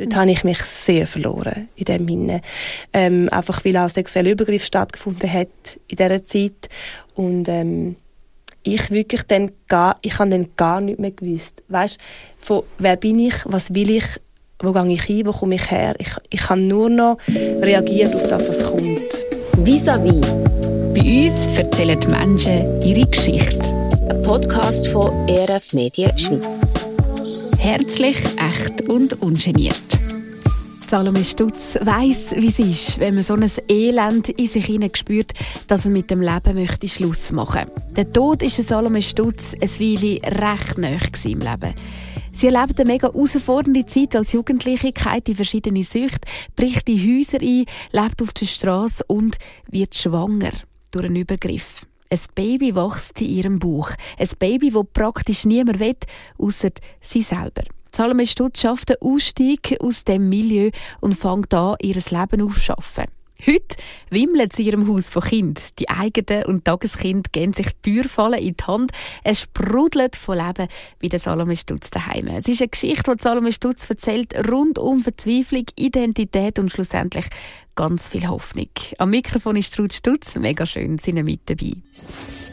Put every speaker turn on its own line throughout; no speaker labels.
Dort habe ich mich sehr verloren in dem Sinne. Ähm, einfach weil auch sexueller Übergriff stattgefunden hat in dieser Zeit. Und ähm, ich wirklich dann gar, ich habe dann gar nicht mehr gewusst. Weißt, von wer bin ich, was will ich, wo gehe ich hin, wo komme ich her. Ich, ich habe nur noch reagiert auf das, was kommt.
Vis-à-vis. Bei uns erzählen die Menschen ihre Geschichte.
Ein Podcast von ERF Medien Schweiz.
Herzlich, echt und ungeniert. Salome Stutz weiss, wie es ist, wenn man so ein Elend in sich spürt, dass man mit dem Leben möchte Schluss machen. Der Tod ist Salome Stutz ein Weile recht nahe im Leben. Sie erlebt eine mega herausfordernde Zeit als Jugendliche, in verschiedene Süchte, bricht in Häuser ein, lebt auf der Straße und wird schwanger durch einen Übergriff. Ein Baby wächst in ihrem Bauch. Ein Baby, das praktisch niemand will, außer sie selber. Salome Stutz schafft einen Ausstieg aus dem Milieu und fängt an, ihr Leben aufzuschaffen. Heute wimmelt sie ihrem Haus von Kind. Die eigenen und Tageskind gehen sich Türfallen in die Hand. Es sprudelt von Leben bei der Salome Stutz daheim. Es ist eine Geschichte, die Salome Stutz erzählt, rund um Verzweiflung, Identität und schlussendlich ganz viel Hoffnung. Am Mikrofon ist Ruth Stutz. Mega schön, sind Sie mit dabei.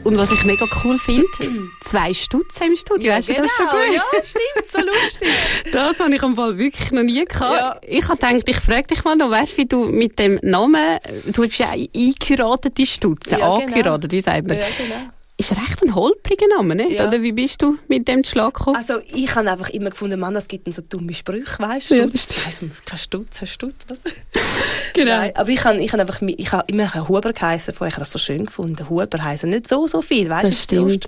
Und was ich mega cool finde, zwei Stutz im Studio.
Ja,
Hast
genau,
du das schon
genau,
gehört?
ja, stimmt, so lustig.
Das habe ich am Fall wirklich noch nie gehabt.
Ja.
Ich habe gedacht, ich frage dich mal noch, weißt du, wie du mit dem Namen, du bist ja eingeheiratet, die Stutze,
Ja, genau.
angeheiratet, wie sagt man?
Ja, genau.
Ist recht ein holpriger Name, nicht?
Ja.
Oder wie bist du mit dem Schlag gekommen?
Also ich habe einfach immer gefunden, Mann, es gibt dann so dumme Sprüche, weißt du?
Ja,
Stutz, weißt du, kein Stutz, hast Stutz, was?
genau.
Nein, aber ich habe ich habe einfach, ich habe immer Huber geheißen vorher. Ich habe das so schön gefunden. Huber heißen nicht so, so viel, weißt du?
Das stimmt.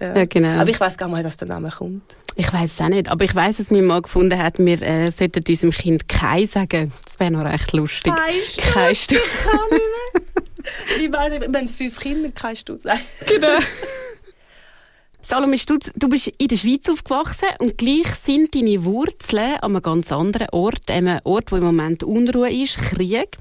Ja.
Ja, genau.
Aber ich weiß gar nicht, dass der Name kommt.
Ich weiß es auch nicht, aber ich weiß, dass mir mal gefunden hat, wir äh, sollten unserem Kind Kai sagen. Das wäre noch recht lustig. Stutz.
Ich kann nicht mehr. Wie meine, wir haben fünf Kinder, kein Stutz. Nein.
Genau. Salome Stutz, du bist in der Schweiz aufgewachsen und gleich sind deine Wurzeln an einem ganz anderen Ort, einem Ort, wo im Moment Unruhe ist, Krieg.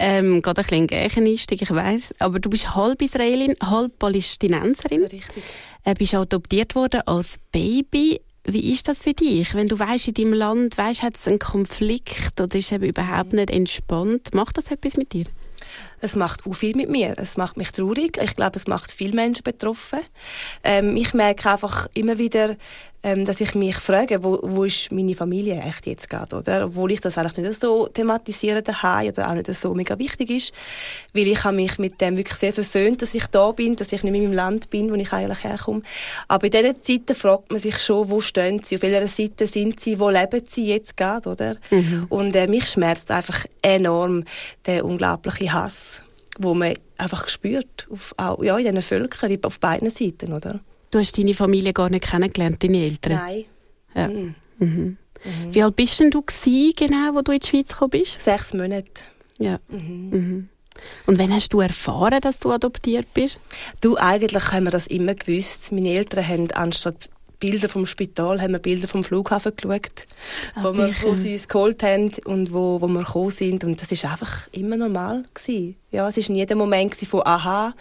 Ähm, gerade ein bisschen ein Gärcheneinstieg, ich weiss. Aber du bist halb Israelin, halb Palästinenserin.
Richtig.
Äh, bist adoptiert worden als Baby. Wie ist das für dich, wenn du weißt, in deinem Land weißt, hat es einen Konflikt oder ist es überhaupt nicht entspannt? Macht das etwas mit dir?
Es macht auch viel mit mir. Es macht mich traurig. Ich glaube, es macht viele Menschen betroffen. Ähm, ich merke einfach immer wieder, ähm, dass ich mich frage, wo, wo ist meine Familie echt jetzt gerade, oder? Obwohl ich das eigentlich nicht so thematisiere daheim oder auch nicht so mega wichtig ist. Weil ich habe mich mit dem wirklich sehr versöhnt, dass ich da bin, dass ich nicht mehr in meinem Land bin, wo ich eigentlich herkomme. Aber in diesen Zeiten fragt man sich schon, wo stehen sie, auf welcher Seite sind sie, wo leben sie jetzt gerade, oder? Und äh, mich schmerzt einfach enorm der unglaubliche Hass, wo man einfach spürt, auf, auch, ja, in diesen Völkern, auf beiden Seiten, oder?
Du hast deine Familie gar nicht kennengelernt, deine Eltern.
Nein.
Ja.
Mhm.
Mhm. Wie alt bist denn du gewesen, genau, wo du in die Schweiz gekommen bist?
Sechs Monate.
Ja. Mhm. Und wann hast du erfahren, dass du adoptiert bist?
Du, eigentlich haben wir das immer gewusst. Meine Eltern haben anstatt Bilder vom Spital, haben wir Bilder vom Flughafen geschaut,
Ah,
wo, wir, wo sie uns geholt haben und wo, wo wir gekommen sind. Und das ist einfach immer normal gewesen. Ja, es war nie der Moment von «Aha,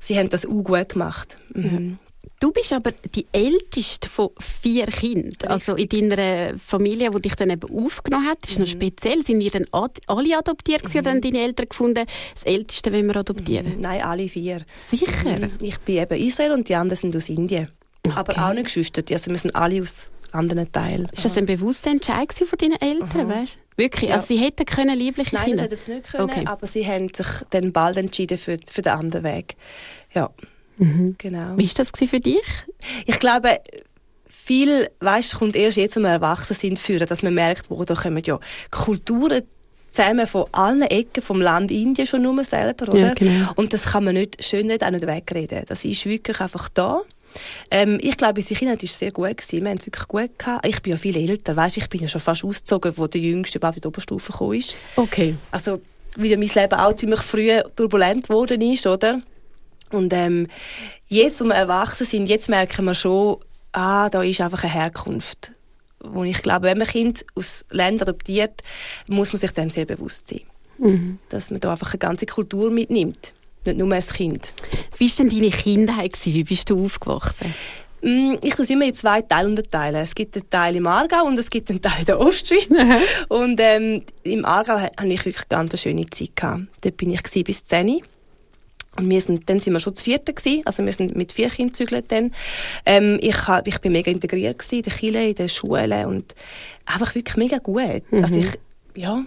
sie haben das auch gut gemacht». Mhm.
Du bist aber die älteste von vier Kindern. Also in deiner Familie, die dich dann eben aufgenommen hat, ist noch speziell. Sind ihr dann alle adoptiert gewesen, oder haben deine Eltern gefunden, das Älteste wollen wir adoptieren?
Nein, alle vier.
Sicher?
Mhm. Ich bin eben Israel und die anderen sind aus Indien. Aber auch nicht Geschwister, also wir sind alle aus anderen Teilen.
Ist das ein bewusster Entscheid von deinen Eltern, weißt? Wirklich?
Ja.
Also sie hätten können liebliche
Nein, das
Kinder?
hätten sie nicht können,
Okay.
aber sie haben sich dann bald entschieden für, für den anderen Weg. Ja, genau.
Wie war das für dich?
Ich glaube, viel, weißt, kommt erst jetzt, wenn wir erwachsen sind, führen, dass man merkt, wo da kommen ja Kulturen zusammen von allen Ecken vom Land Indien schon nur selber, oder?
Ja, genau.
Und das kann man nicht, schön nicht auch nicht wegreden. Das ist wirklich einfach da. Ähm, ich glaube, unsere Kindheit war sehr gut. Gewesen. Wir haben es wirklich gut gehabt. Ich bin ja viel älter, weißt, ich bin ja schon fast ausgezogen, wo der Jüngste überhaupt in die Oberstufe gekommen ist.
Okay.
Also, weil ja mein Leben auch ziemlich früh turbulent geworden ist, oder? Und ähm, jetzt, wo wir erwachsen sind, jetzt merken wir schon, ah, da ist einfach eine Herkunft. Wo ich glaube, wenn man Kind aus Ländern adoptiert, muss man sich dem sehr bewusst sein.
Mhm.
Dass man da einfach eine ganze Kultur mitnimmt. Nicht nur als Kind.
Wie war denn deine Kindheit? Gewesen? Wie bist du aufgewachsen?
Mm, ich tue immer in zwei Teile unterteilen. Es gibt einen Teil im Aargau und es gibt einen Teil in der Ostschweiz. und ähm, im Aargau hatte ich wirklich ganz eine schöne Zeit. Gehabt. Dort bin ich bis 10 und wir sind, dann sind wir schon zu vierten gewesen, also wir sind mit vier Kindern gezügelt dann. Ähm, ich, hab, ich bin mega integriert gewesen, in der Kirche, in der Schule und einfach wirklich mega gut. Mhm. Also ich, ja.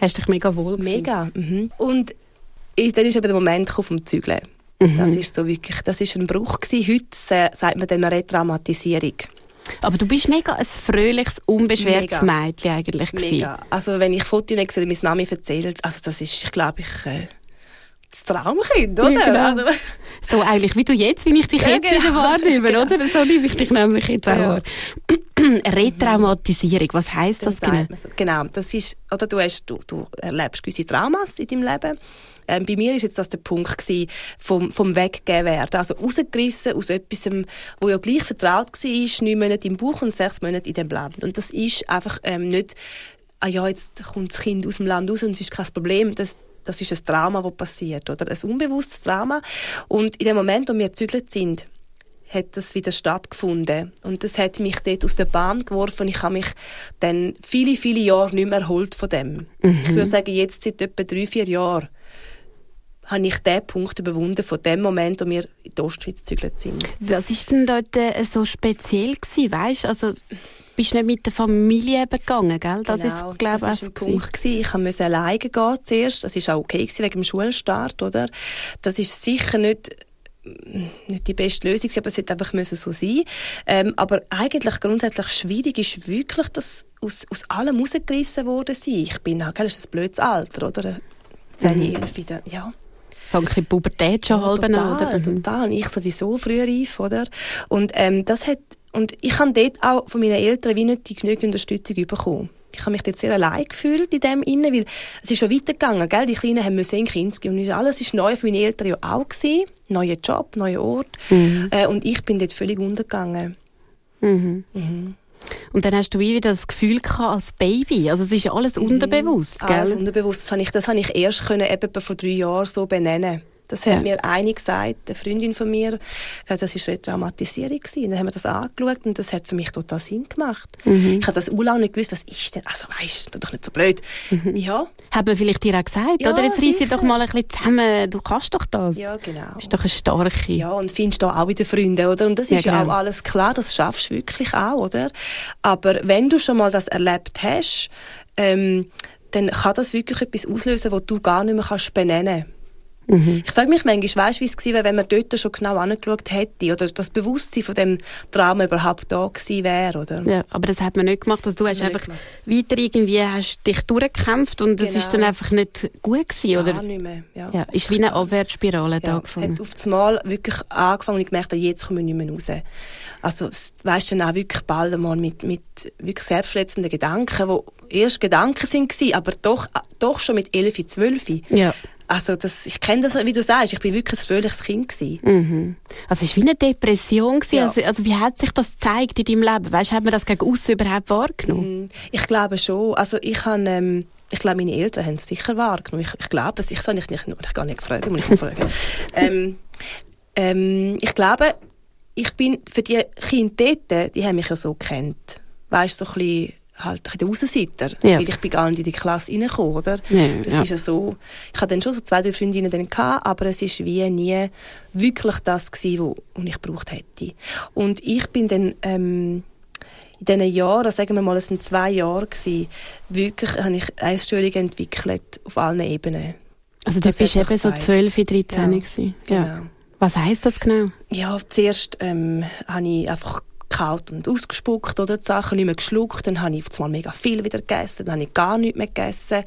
Hast dich mega wohl
Mega. Mhm. Und ich, dann ist eben der Moment vom Zügeln. Mhm. Das ist so wirklich, das ist ein Bruch gewesen. Heute äh, sagt man dann eine Retraumatisierung.
Aber du bist mega ein fröhliches, unbeschwertes mega. Mädchen eigentlich
Mega. Also wenn ich Fotos sehe, meine Mami erzählt, also das ist, ich glaube, ich... Äh, das Traumkind, oder? Ja, genau. also,
so eigentlich wie du jetzt, wie ich dich ja, jetzt genau. wieder wahrnehme, genau. oder? So nehme ich dich nämlich jetzt auch ja. Retraumatisierung, was heisst das, genau?
So. Genau, das ist, oder du, hast, du, du erlebst gewisse Traumas in deinem Leben. Ähm, bei mir ist jetzt das der Punkt gewesen, vom, vom Weggeben werden. Also rausgerissen aus etwas, wo ja gleich vertraut war, neun Monate im Buch und sechs Monate in dem Land. Und das ist einfach ähm, nicht, ah ja, jetzt kommt das Kind aus dem Land raus und es ist kein Problem. Das, das ist ein Trauma, das passiert, oder? Ein unbewusstes Trauma. Und in dem Moment, wo wir gezügelt sind, hat das wieder stattgefunden. Und das hat mich dort aus der Bahn geworfen. Ich habe mich dann viele, viele Jahre nicht mehr erholt von dem. Mhm. Ich würde sagen, jetzt seit etwa drei, vier Jahren habe ich diesen Punkt überwunden von dem Moment, wo wir in die Ostschweiz gezügelt sind.
Was war denn dort äh, so speziell gewesen, weißt? Also bist nicht mit der Familie eben gegangen, gell? Das
genau, ist, glaube ich, ein Punkt gewesen. Ich musste alleine gehen zuerst. Das war auch okay gewesen, wegen dem Schulstart, oder? Das ist sicher nicht nicht die beste Lösung, aber es hätte einfach müssen so sein. Ähm, aber eigentlich grundsätzlich schwierig ist wirklich, dass aus, aus allem rausgerissen worden sind. Ich bin, gell, ist ein blödes Alter, oder? 10, mhm. 11, wieder, ja.
Fängt die Pubertät schon
ja, halb total, an, oder? Mhm. Total, ich sowieso früher reif, oder? Und ähm, das hat und ich habe dort auch von meinen Eltern wie nicht die genügende Unterstützung bekommen. Ich habe mich dort sehr allein gefühlt in dem Innen, weil es ist schon weitergegangen, gell? Die Kleinen haben müssen in Kinski und alles ist neu für meine Eltern ja auch gewesen. Neuer Job, neuer Ort. Mhm. Äh, und ich bin dort völlig untergegangen.
Mhm. Mhm. Und dann hast du wie wieder das Gefühl gehabt als Baby. Also es ist alles mhm. unterbewusst, gell?
Alles unterbewusst. Das habe ich, das habe ich erst können, eben vor drei Jahren so benennen das hat ja. mir eine gesagt, eine Freundin von mir, das war eine Traumatisierung. Gewesen. Dann haben wir das angeschaut und das hat für mich total Sinn gemacht. Mhm. Ich habe das auch nicht gewusst, was ist denn, also weisst du, doch nicht so blöd. Mhm. Ja.
Haben wir vielleicht dir auch gesagt, ja, oder? Jetzt reiss doch mal ein bisschen zusammen, du kannst doch das.
Ja, genau.
Du bist doch eine Starke.
Ja, und findest da auch wieder Freunde, oder? Und das ist ja, ja genau. auch alles klar, das schaffst du wirklich auch, oder? Aber wenn du schon mal das erlebt hast, ähm, dann kann das wirklich etwas auslösen, was du gar nicht mehr kannst benennen kannst. Mhm. Ich frage mich manchmal, weißt, wie es gewesen wäre, wenn man dort schon genau angeschaut hätte oder das Bewusstsein von dem Trauma überhaupt da gewesen wäre, oder?
Ja, aber das hat man nicht gemacht. Also du hast einfach weiter irgendwie hast dich durchgekämpft und es genau. ist dann einfach nicht gut gewesen, oder?
Gar nicht mehr, ja.
ja ist wie eine Abwärtsspirale
ja,
da angefangen.
hat auf das Mal wirklich angefangen und ich gemerkt, jetzt komme ich nicht mehr raus. Also, weißt du, dann auch wirklich bald einmal mit, mit wirklich selbstverletzenden Gedanken, die erst Gedanken sind aber doch, doch schon mit 11, 12.
Ja.
Also das, ich kenne das, wie du sagst, ich bin wirklich ein fröhliches Kind gewesen.
Mhm. Also es war wie eine Depression gewesen. Ja. Also, also, wie hat sich das gezeigt in deinem Leben? Weißt, hat man das gegen außen überhaupt wahrgenommen?
Mhm. Ich glaube schon. Also ich habe, ähm, ich glaube, meine Eltern haben es sicher wahrgenommen. Ich, ich glaube es. Ich soll nicht, nicht, ich gar nicht gefragt, muss ich mal fragen. ähm, ähm, ich glaube, ich bin für die Kinder dort, die haben mich ja so kennt. Weißt du, so ein bisschen halt der Außenseiter, ja. weil ich bin gar nicht in die Klasse reingekommen, oder? Ja, das ja. ist ja so, ich hatte dann schon so zwei, drei Freundinnen dann gehabt, aber es ist wie nie wirklich das gewesen, was ich gebraucht hätte. Und ich bin dann, ähm, in diesen Jahren, sagen wir mal, es sind zwei Jahre gewesen, wirklich habe ich Essstörungen entwickelt, auf allen Ebenen.
Also du bist eben so 12, 13 ja, gewesen. Genau. Was heisst das genau?
Ja, zuerst ähm, habe ich einfach kaut und ausgespuckt oder die Sachen nicht mehr geschluckt. Dann habe ich auf einmal mega viel wieder gegessen, dann habe ich gar nichts mehr gegessen.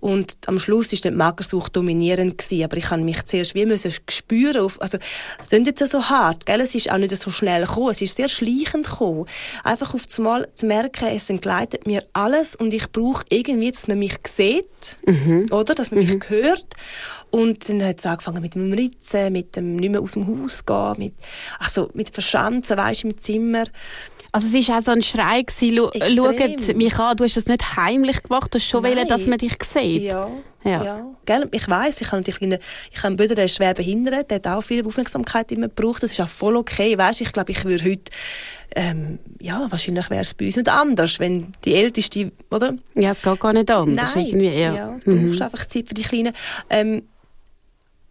Und am Schluss war die Magersucht dominierend gewesen. Aber ich habe mich zuerst wie müssen spüren, auf, also, es klingt jetzt so hart, gell? Es ist auch nicht so schnell gekommen. Es ist sehr schleichend gekommen. Einfach auf einmal zu merken, es entgleitet mir alles und ich brauche irgendwie, dass man mich sieht, mhm. oder? Dass man mhm. mich hört. Und dann hat es angefangen mit dem Ritzen, mit dem nicht mehr aus dem Haus gehen, mit, also mit Verschanzen, weisst im Zimmer.
Also es war auch so ein Schrei, schaut mich an, du hast das nicht heimlich gemacht, du hast schon wollen, dass man dich sieht.
Ja. Ja. ja. Gell? Ich weiß, ich habe natürlich ich habe Bruder, der ist schwer behindert, der hat auch viel Aufmerksamkeit immer gebraucht. Das ist auch voll okay. Weißt, ich glaube, ich würde heute, ähm, ja, wahrscheinlich wäre es bei uns nicht anders, wenn die Älteste, oder?
Ja, es geht gar nicht anders.
Nein, irgendwie, ja. ja du mhm. brauchst einfach Zeit für die Kleinen. Ähm,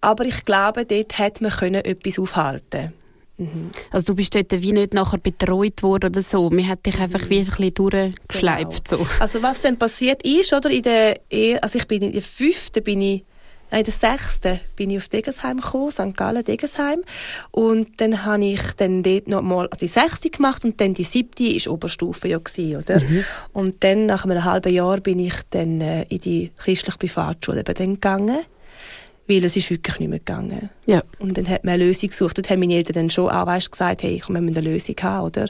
aber ich glaube, dort hätte man können etwas aufhalten
Mhm. Also du bist dort wie nicht nachher betreut worden oder so. Man hat dich einfach wie ein bisschen durchgeschleift. Genau. So.
Also was dann passiert ist, oder, in der, also ich bin in der fünften, bin ich Nein, in der sechsten bin ich auf Degensheim gekommen, St. Gallen, Degensheim. Und dann habe ich dann dort noch mal also die sechste gemacht und dann die siebte ist Oberstufe ja gewesen, oder? Mhm. Und dann, nach einem halben Jahr, bin ich dann äh, in die christliche Privatschule eben gegangen weil es ist wirklich nicht mehr gegangen.
Ja.
Und dann hat man eine Lösung gesucht. Dort haben meine Eltern dann schon auch weißt, gesagt, hey, komm, wir müssen eine Lösung haben, oder?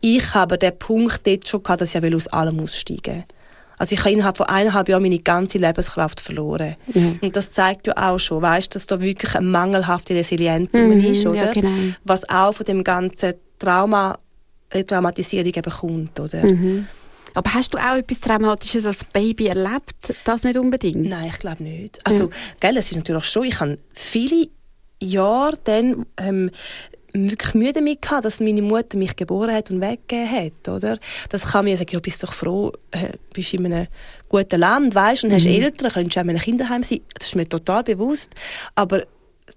Ich habe den Punkt dort schon gehabt, dass ich aus allem aussteigen also ich habe innerhalb von eineinhalb Jahren meine ganze Lebenskraft verloren. Ja. Und das zeigt ja auch schon, weißt, dass da wirklich eine mangelhafte Resilienz mhm, ist, oder?
Ja, genau.
Was auch von dem ganzen Trauma, Traumatisierung eben kommt, oder? Mhm.
Aber hast du auch etwas Traumatisches als Baby erlebt? Das nicht unbedingt?
Nein, ich glaube nicht. Also, ja. gell, es ist natürlich schon, ich habe viele Jahre dann ähm, wirklich Mühe damit gehabt, dass meine Mutter mich geboren hat und weggegeben hat, oder? Das kann mir sagen, ja, bist doch froh, äh, bist in einem guten Land, weißt, und mhm. hast Eltern, könntest auch in einem Kinderheim sein. Das ist mir total bewusst. Aber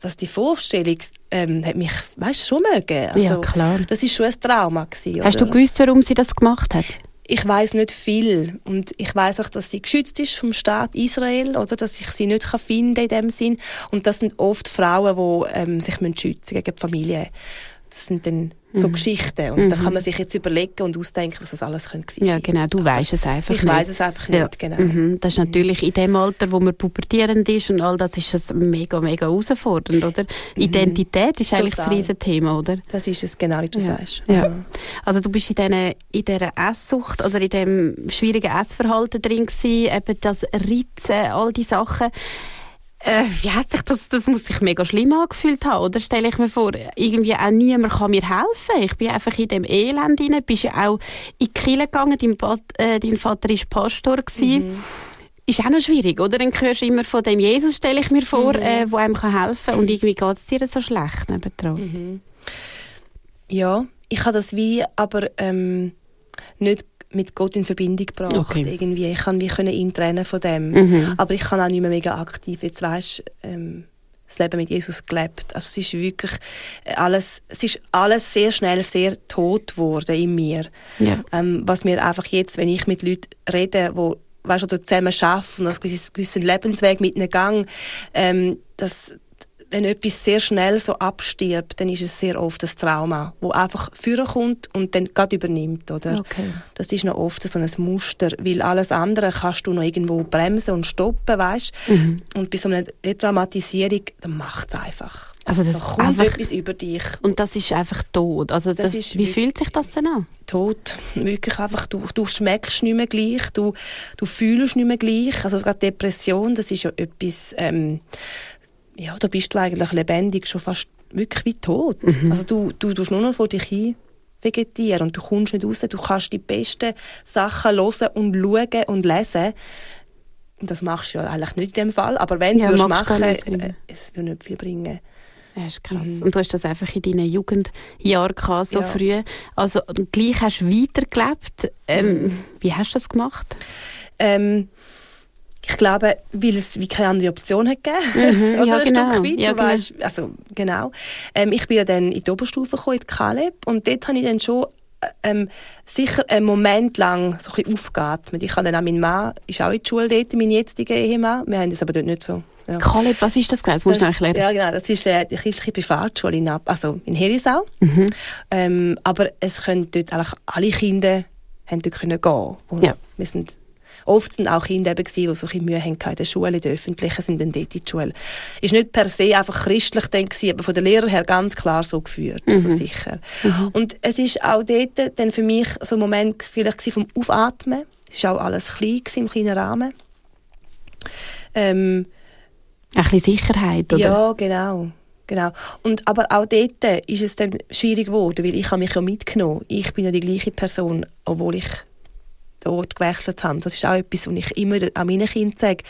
dass die Vorstellung ähm, hat mich, weißt, schon mögen.
Also, ja, klar.
Das ist schon ein Trauma gewesen,
Hast du gewusst, warum sie das gemacht hat?
Ich weiß nicht viel. Und ich weiß auch, dass sie geschützt ist vom Staat Israel oder? Dass ich sie nicht kann finden in dem Sinn. Und das sind oft Frauen, die ähm, sich schützen gegen die Familie. Das sind dann so mhm. Geschichten. Und mhm. da kann man sich jetzt überlegen und ausdenken, was das alles könnte sein
Ja, genau. Du weißt es einfach
ich
nicht.
Ich weiß es einfach nicht,
ja.
genau.
Mhm. Das ist natürlich in dem Alter, wo man pubertierend ist und all das, ist es mega, mega herausfordernd, oder? Mhm. Identität ist eigentlich Total. das Riesenthema, oder?
Das ist es, genau wie du
ja.
sagst.
Ja. Also du bist in, diesen, in dieser Esssucht, also in diesem schwierigen Essverhalten drin gewesen, eben das Ritzen, all die Sachen. Äh, wie hat sich das, das muss sich mega schlimm angefühlt haben, oder? Stelle ich mir vor, irgendwie auch niemand kann mir helfen. Ich bin einfach in dem Elend rein, bist ja auch in die Kirche gegangen, dein, Bad, äh, dein Vater war Pastor gewesen. Mhm. Ist auch noch schwierig, oder? Dann hörst du immer von dem Jesus, stelle ich mir vor, mhm. äh, wo einem helfen kann. Und irgendwie geht es dir so schlecht nebendran. Mhm.
Ja, ich habe das wie aber ähm, nicht mit Gott in Verbindung gebracht. Okay. Irgendwie. Ich kann wie können ihn trennen von dem. Mhm. Aber ich kann auch nicht mehr mega aktiv. Jetzt weißt, ähm, das Leben mit Jesus gelebt. Also es ist wirklich alles, es ist alles sehr schnell sehr tot geworden in mir. Ja. Ähm, was mir einfach jetzt, wenn ich mit Leuten rede, wo weißt, oder zusammen arbeiten und einen gewissen Lebensweg mit einem Gang, ähm, das, wenn etwas sehr schnell so abstirbt, dann ist es sehr oft das Trauma, wo einfach kommt und dann gerade übernimmt, oder?
Okay.
Das ist noch oft so ein Muster, weil alles andere kannst du noch irgendwo bremsen und stoppen, weißt? Mhm. Und bei so einer Retraumatisierung, dann macht es einfach.
Also das
da kommt einfach, etwas über dich.
Und das ist einfach tot. Also das, das ist wie fühlt sich das denn an?
Tot. Wirklich einfach, du, du schmeckst nicht mehr gleich, du, du fühlst nicht mehr gleich. Also gerade Depression, das ist ja etwas, ähm, ja, da bist du eigentlich lebendig schon fast wirklich wie tot. Mhm. Also du, du tust nur noch vor dich hin vegetieren und du kommst nicht raus. Du kannst die besten Sachen hören und schauen und lesen. Und das machst du ja eigentlich nicht in dem Fall. Aber wenn ja, du es machen äh, es würde nicht viel bringen.
Ja, ist krass. Mhm. Und du hast das einfach in deinen Jugendjahren gehabt, so ja. früh. Also gleich hast du weitergelebt. Ähm, mhm. Wie hast du das gemacht?
Ähm, ich glaube, weil es wie keine andere Option hat gegeben.
Mhm, ja, genau.
Weit, ja, genau. Weißt, also, genau. Ähm, ich bin ja dann in die Oberstufe gekommen, in die Kaleb, und dort habe ich dann schon äh, ähm, sicher einen Moment lang so ein bisschen aufgeatmet. Ich habe dann auch, mein Mann ist auch in die Schule dort, mein jetziger Ehemann. Wir haben das aber dort nicht so.
Ja. Kaleb, was ist das genau? Das musst du erklären.
Ja, genau. Das ist äh, die christliche Privatschule in, also in Herisau. Mhm. Ähm, aber es können dort eigentlich alle Kinder haben dort können gehen. Ja. Wir sind Oft sind auch Kinder eben gewesen, die so ein Mühe hatten in der Schule, in der öffentlichen, sind dann dort in die Schule. Ist nicht per se einfach christlich dann gewesen, aber von der Lehrer her ganz klar so geführt, mhm. also sicher. Mhm. Und es ist auch dort dann für mich so ein Moment vielleicht vom Aufatmen. Es war auch alles klein gewesen, im kleinen Rahmen. Ähm,
ein bisschen Sicherheit, oder?
Ja, genau. Genau. Und, aber auch dort ist es dann schwierig geworden, weil ich habe mich ja mitgenommen. Ich bin ja die gleiche Person, obwohl ich Ort gewechselt habe. Das ist auch etwas, was ich immer an meinen Kindern sage.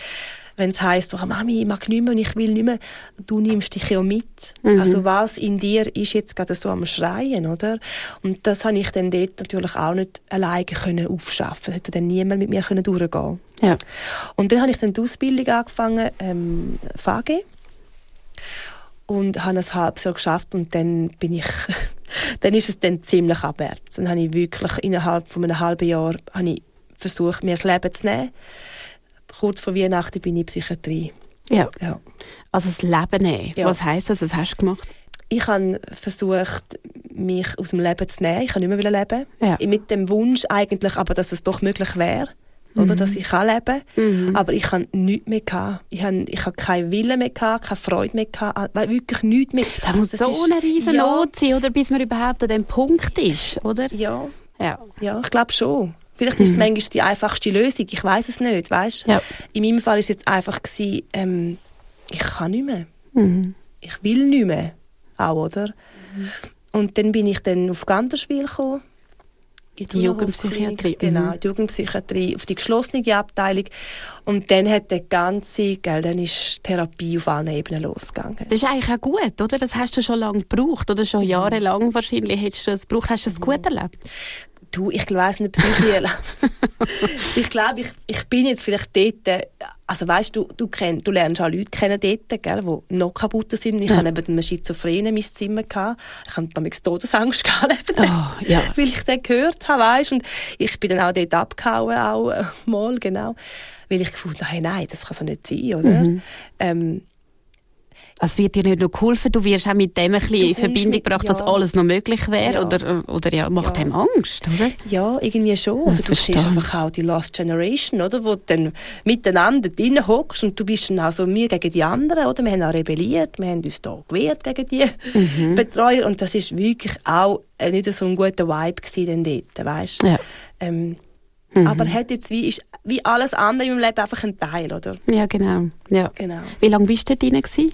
Wenn es heisst, oh, Mami, ich mag nicht mehr und ich will nicht mehr, du nimmst dich ja mit. Mhm. Also was in dir ist jetzt gerade so am Schreien, oder? Und das habe ich dann dort natürlich auch nicht alleine können aufschaffen. Das hätte dann niemand mit mir können durchgehen.
Ja.
Und dann habe ich dann die Ausbildung angefangen, ähm, FAG und habe ein halbes Jahr geschafft und dann bin ich dann ist es dann ziemlich abwärts. Dann habe ich wirklich innerhalb von einem halben Jahr habe ich versucht, mir das Leben zu nehmen. Kurz vor Weihnachten bin ich in Psychiatrie.
Ja. ja. Also das Leben nehmen. Ja. Was heisst das? Was hast du gemacht?
Ich habe versucht, mich aus dem Leben zu nehmen. Ich kann nicht mehr leben. Ja. Mit dem Wunsch eigentlich, aber dass es doch möglich wäre oder mhm. dass ich kann leben mhm. aber ich habe nichts mehr gehabt. Ich habe ich keinen Willen mehr gehabt, keine Freude mehr gehabt, wirklich nichts mehr.
Das muss das so ist, eine riesen ja. Not sein, oder bis man überhaupt an dem Punkt ist, oder?
Ja, ja, ja ich glaube schon. Vielleicht ist es mhm. manchmal die einfachste Lösung, ich weiß es nicht, weißt? Ja. In meinem Fall ist es jetzt einfach gewesen, ähm, ich kann nicht mehr. Mhm. Ich will nicht mehr, auch, oder? Mhm. Und dann bin ich dann auf Ganderschwil gekommen
die Jugendpsychiatrie.
Genau, die Jugendpsychiatrie auf die geschlossene Abteilung. Und dann hat der ganze, gell, dann ist Therapie auf allen Ebenen losgegangen.
Das ist eigentlich auch gut, oder? Das hast du schon lange gebraucht, oder schon mhm. jahrelang wahrscheinlich hättest du das gebraucht. Hast du es gut mhm. erlebt?
Du, ich weiss nicht, Psyche Ich glaube, ich, ich bin jetzt vielleicht dort, also weißt du, du, kenn, du lernst auch Leute kennen dort, gell, die noch kaputt sind. Ich ja. hatte neben einem Schizophrenen mein Zimmer. Gehabt. Ich hatte damals Todesangst gehabt, oh, ja. weil ich den gehört habe, weißt Und ich bin dann auch dort abgehauen, auch äh, mal, genau. Weil ich gefunden habe, hey, nein, das kann so nicht sein, oder? Mhm. Ähm,
es wird dir nicht noch geholfen, du wirst auch mit dem ein bisschen in Verbindung mit, gebracht, ja. dass alles noch möglich wäre ja. oder, oder ja, macht ja. einem Angst, oder?
Ja, irgendwie schon. Oder du siehst einfach auch die Last Generation, oder, wo du dann miteinander drin hockst und du bist dann also wir gegen die anderen, oder? Wir haben auch rebelliert, wir haben uns da gewehrt gegen die mhm. Betreuer und das ist wirklich auch nicht so ein guter Vibe gewesen dort, weißt? Ja. Ähm, Mhm. Aber hat jetzt wie, ist wie alles andere in meinem Leben einfach ein Teil, oder?
Ja, genau. Ja. genau. Wie lange bist du dort drin?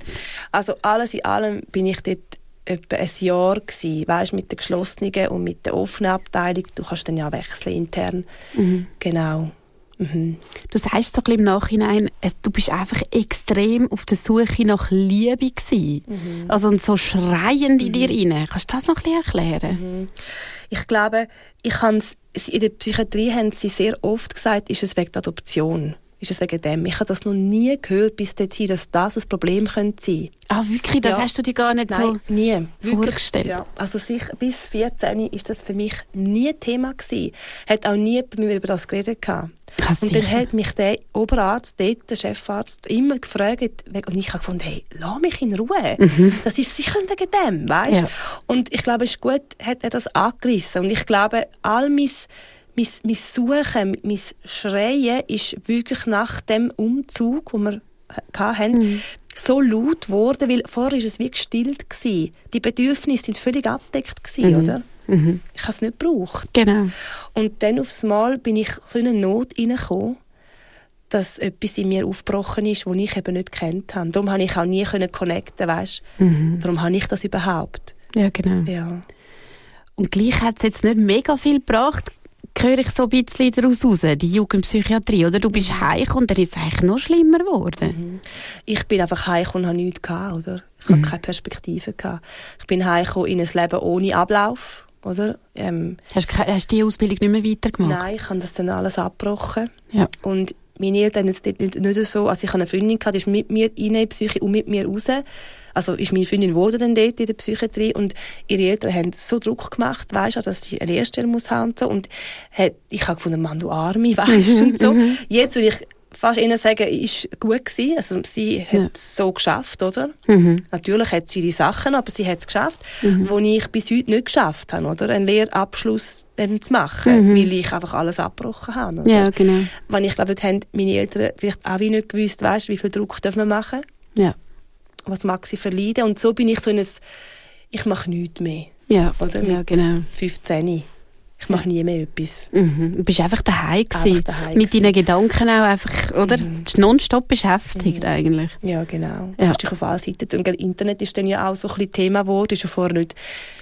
Also alles in allem bin ich dort etwa ein Jahr gewesen, weißt, mit der geschlossenen und mit der offenen Abteilung. Du kannst dann ja wechseln intern. Mhm. Genau.
Mhm. Du sagst so ein im Nachhinein, du bist einfach extrem auf der Suche nach Liebe gewesen. Mhm. Also und so schreiend in mhm. dir rein. Kannst du das noch ein bisschen erklären?
Mhm. Ich glaube, ich in der Psychiatrie haben sie sehr oft gesagt, ist es wegen der Adoption ist es wegen dem. Ich habe das noch nie gehört bis dorthin, dass das ein Problem könnte sein
Ah, wirklich? Das ja. hast du dir gar nicht
Nein,
so
nie.
vorgestellt?
Ja. Also sich, bis 14 ist das für mich nie Thema gewesen. Hat auch nie mit mir über das geredet gehabt. Ach, und dann hat mich der Oberarzt, dort, der Chefarzt, immer gefragt, und ich habe gefunden, hey, lass mich in Ruhe. Mhm. Das ist sicher wegen dem, weißt? Ja. Und ich glaube, es ist gut, hat er das angerissen. Und ich glaube, all mein mein, mein Suchen, mein Schreien ist wirklich nach dem Umzug, den wir hatten, mhm. so laut geworden, weil vorher war es wie gestillt. Gewesen. Die Bedürfnisse sind völlig abdeckt, gewesen, mhm. oder? Mhm. Ich habe es nicht gebraucht.
Genau.
Und dann aufs Mal bin ich so in eine Not hineingekommen, dass etwas in mir aufgebrochen ist, das ich eben nicht kennt habe. Darum habe ich auch nie connecten, weißt? Mhm. Darum habe ich das überhaupt.
Ja, genau.
Ja.
Und gleich hat es jetzt nicht mega viel gebracht, höre ich so ein bisschen daraus raus, die Jugendpsychiatrie, oder? Du bist mhm. heich und dann ist es eigentlich noch schlimmer geworden.
Mhm. Ich bin einfach heich und habe nichts gehabt, oder? Ich mhm. habe keine Perspektive gehabt. Ich bin heich in ein Leben ohne Ablauf, oder?
Ähm, hast, du, die Ausbildung nicht mehr weitergemacht?
Nein, ich habe das dann alles abgebrochen. Ja. Und meine Eltern jetzt nicht, nicht so, also ich hatte eine Freundin, die ist mit mir in die Psyche und mit mir raus also ist meine Freundin wurde dann dort in der Psychiatrie und ihre Eltern haben so Druck gemacht, weißt du, dass sie eine Lehrstelle muss haben und so und ich habe gefunden, Mann, du Arme, weißt du, und so. Mhm. Jetzt würde ich fast ihnen sagen, ist gut gewesen. Also sie hat ja. es so geschafft, oder? Mhm. Natürlich hat sie ihre Sachen, aber sie hat es geschafft, mhm. wo ich bis heute nicht geschafft habe, oder? Einen Lehrabschluss dann zu machen, mhm. weil ich einfach alles abgebrochen habe. Oder?
Ja, genau.
Weil ich glaube, haben meine Eltern vielleicht auch wie nicht gewusst, weißt, wie viel Druck dürfen wir machen.
Ja
was mag sie verleiden. Und so bin ich so in ein, ich mache nichts mehr.
Ja, Oder? ja genau.
15. Ich mache nie mehr etwas.
Mhm. Du bist einfach daheim gewesen.
daheim
Mit
gewesen.
deinen Gedanken auch einfach, oder?
Mhm.
Du nonstop beschäftigt eigentlich.
Ja, genau. Du
Ja.
kannst dich auf alle Seiten. Gell, Internet ist dann ja auch so ein Thema geworden. Ist ja vorher nicht...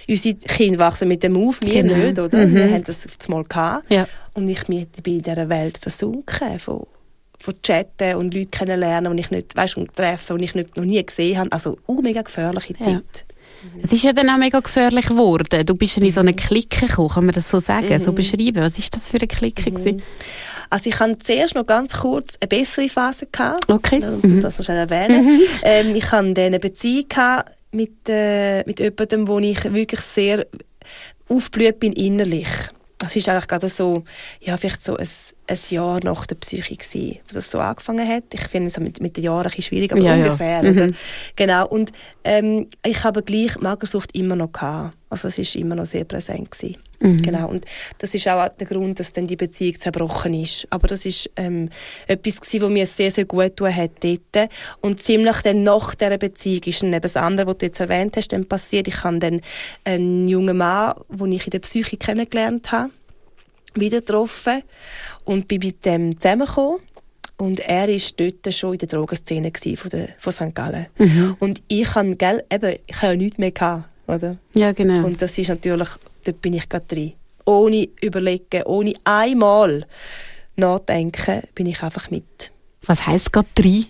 Unsere Kinder wachsen mit dem auf, wir
Genau.
nicht, oder?
Mhm.
Wir haben das Mal gehabt.
Ja.
Und ich bin in dieser Welt versunken. Von, von Chatten und Leute kennenlernen, die ich nicht, weißt, und treffen, die ich nicht, noch nie gesehen habe. Also, uh, mega gefährliche
Ja.
Zeit.
Es ist ja dann auch mega gefährlich geworden. Du bist ja in so eine Clique gekommen, kann man das so sagen,
Mhm.
so beschreiben? Was ist das für eine Clique gewesen?
Also, ich hatte zuerst noch ganz kurz eine bessere Phase. Gehabt.
Okay. Mhm.
das noch schnell erwähnen. Ähm, ich hatte eine Beziehung gehabt mit, äh, mit jemandem, wo ich wirklich sehr aufgeblüht bin innerlich. Das ist eigentlich gerade so, ja, vielleicht so ein, ein Jahr nach der Psyche gewesen, wo das so angefangen hat. Ich finde es mit, mit den Jahren ein bisschen schwierig, aber
Ja, ja.
ungefähr.
Mhm.
Oder? Genau. Und ähm, ich habe gleich Magersucht immer noch gehabt. Also es ist immer noch sehr präsent gewesen.
Mhm.
Genau. Und das ist auch der Grund, dass dann die Beziehung zerbrochen ist. Aber das ist ähm, etwas gewesen, was mir sehr, sehr gut getan hat dort. Und ziemlich dann nach dieser Beziehung ist dann eben das andere, was du jetzt erwähnt hast, dann passiert. Ich habe dann einen jungen Mann, den ich in der Psyche kennengelernt habe, wieder getroffen und bin mit dem zusammengekommen. Und er war dort schon in der Drogenszene von, der, von St. Gallen.
Mhm.
Und ich habe, gell, eben, ich habe ja nichts mehr gehabt, oder?
Ja, genau.
Und das ist natürlich, dort bin ich gerade drin. Ohne überlegen, ohne einmal nachdenken, bin ich einfach mit.
Was heisst gerade drei?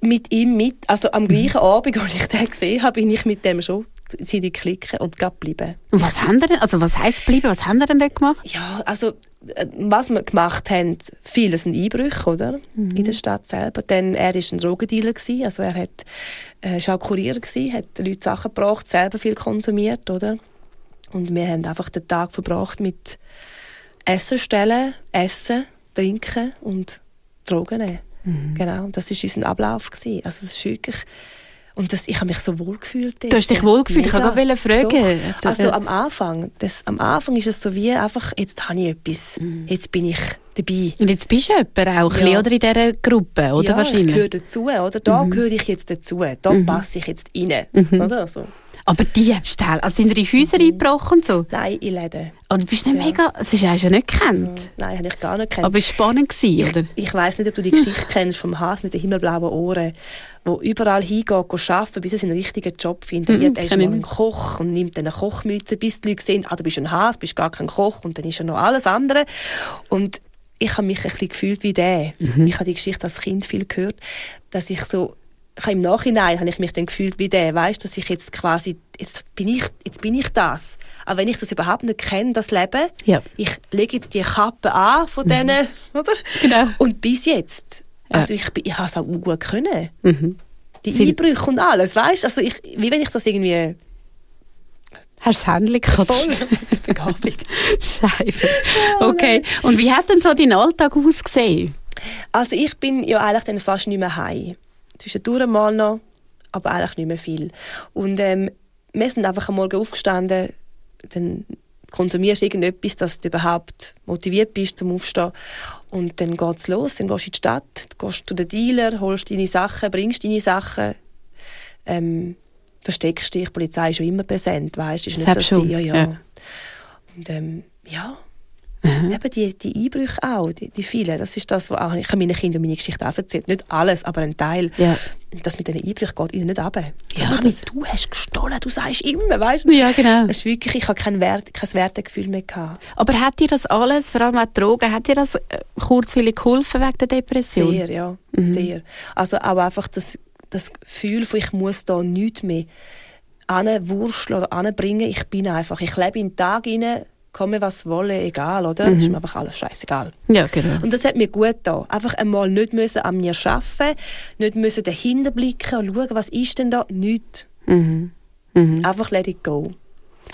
Mit ihm mit. Also am gleichen Abend, als ich den gesehen habe, bin ich mit dem schon in die Clique und geblieben.
Und was haben wir denn, also was heisst bleiben, was haben wir denn dort gemacht?
Ja, also äh, was wir gemacht haben, viele sind Einbrüche, oder? In der Stadt selber. Dann, er war ein Drogendealer, gewesen, also er hat, äh, ist auch Kurier gewesen, hat den Leuten Sachen gebracht, selber viel konsumiert, oder? Und wir haben einfach den Tag verbracht mit Essen stellen, Essen, Trinken und Drogen nehmen. Genau, und das war unser Ablauf. Gewesen. Also es ist wirklich... Und das, ich habe mich so wohl gefühlt.
Du hast dich wohl gefühlt. Ich wollte gerade fragen.
Doch. Also am Anfang, das, am Anfang ist es so wie einfach, jetzt habe ich etwas, jetzt bin ich dabei.
Und jetzt bist du jemand auch,
Ja.
oder in dieser Gruppe, oder
ja,
wahrscheinlich?
ich gehöre dazu, oder? Da gehöre ich jetzt dazu, da passe ich jetzt rein, oder? So.
Aber Diebstahl, also sind in Häuser eingebrochen und so?
Nein, in Läden.
Und du bist nicht
Ja.
mega, es ist ja nicht gekannt.
Nein, habe ich gar nicht gekannt.
Aber es war spannend, gewesen, oder?
ich, ich weiss nicht, ob du die Geschichte kennst vom Hase mit den himmelblauen Ohren, wo überall hingeht, arbeiten, bis er seinen richtigen Job findet.
Mhm,
er ist mal ein. Koch und nimmt dann eine Kochmütze, bis die Leute sehen, ah, du bist ein Hase, bist gar kein Koch und dann ist er noch alles andere. Und ich habe mich ein bisschen gefühlt wie der.
Mhm.
Ich habe die Geschichte als Kind viel gehört, dass ich so im Nachhinein habe ich mich dann gefühlt wie der, weißt, dass ich jetzt quasi jetzt bin ich jetzt bin ich das. Aber wenn ich das überhaupt nicht kenne, das Leben,
Ja.
ich lege jetzt die Kappe an von denen, oder?
Genau.
Und bis jetzt,
Ja.
also ich, bin- ich habe es auch gut können.
Mhm.
Die
Sie-
Einbrüche und alles, weißt? Also ich, wie wenn ich das irgendwie
Hast du das Handy gehabt?
voll Begabung.
Scheiße. Okay. Und wie hat denn so dein Alltag ausgesehen?
Also ich bin ja eigentlich dann fast nicht mehr heim. Zwischendurch mal noch, aber eigentlich nicht mehr viel. Und ähm, wir sind einfach am Morgen aufgestanden, dann konsumierst du irgendetwas, dass du überhaupt motiviert bist zum Aufstehen. Und dann geht's los, dann gehst du in die Stadt, gehst zu den Dealer, holst deine Sachen, bringst deine Sachen, ähm, versteckst dich, die Polizei ist schon immer präsent, weißt du, ist nicht, dass sie, ja, ja.
ja.
Und ähm, ja,
Mhm.
Eben die, die Einbrüche auch, die, die vielen, das ist das, was auch, ich habe meinen Kindern meine Geschichte auch erzählt. Nicht alles, aber ein Teil.
Ja.
Das mit diesen Einbrüchen geht ihnen nicht runter.
Ja,
Sag,
das-
du hast gestohlen, du sagst immer, weißt du?
Ja, genau.
Es ist wirklich, ich habe kein, Wert, kein Wertegefühl mehr gehabt.
Aber hat dir das alles, vor allem auch Drogen, hat dir das äh, kurzweilig geholfen wegen der Depression?
Sehr, ja, sehr. Also auch einfach das, das Gefühl von, ich muss da nichts mehr anwurschteln oder anbringen. Ich bin einfach, ich lebe in den Tag hinein, komme was wolle, egal, oder? Es ist mir einfach alles scheißegal.
Ja, genau.
Und das hat mir gut getan. Einfach einmal nicht müssen an mir arbeiten, nicht müssen dahinter blicken und schauen, was ist denn da? Nichts.
Mhm. Mhm.
Einfach let it go.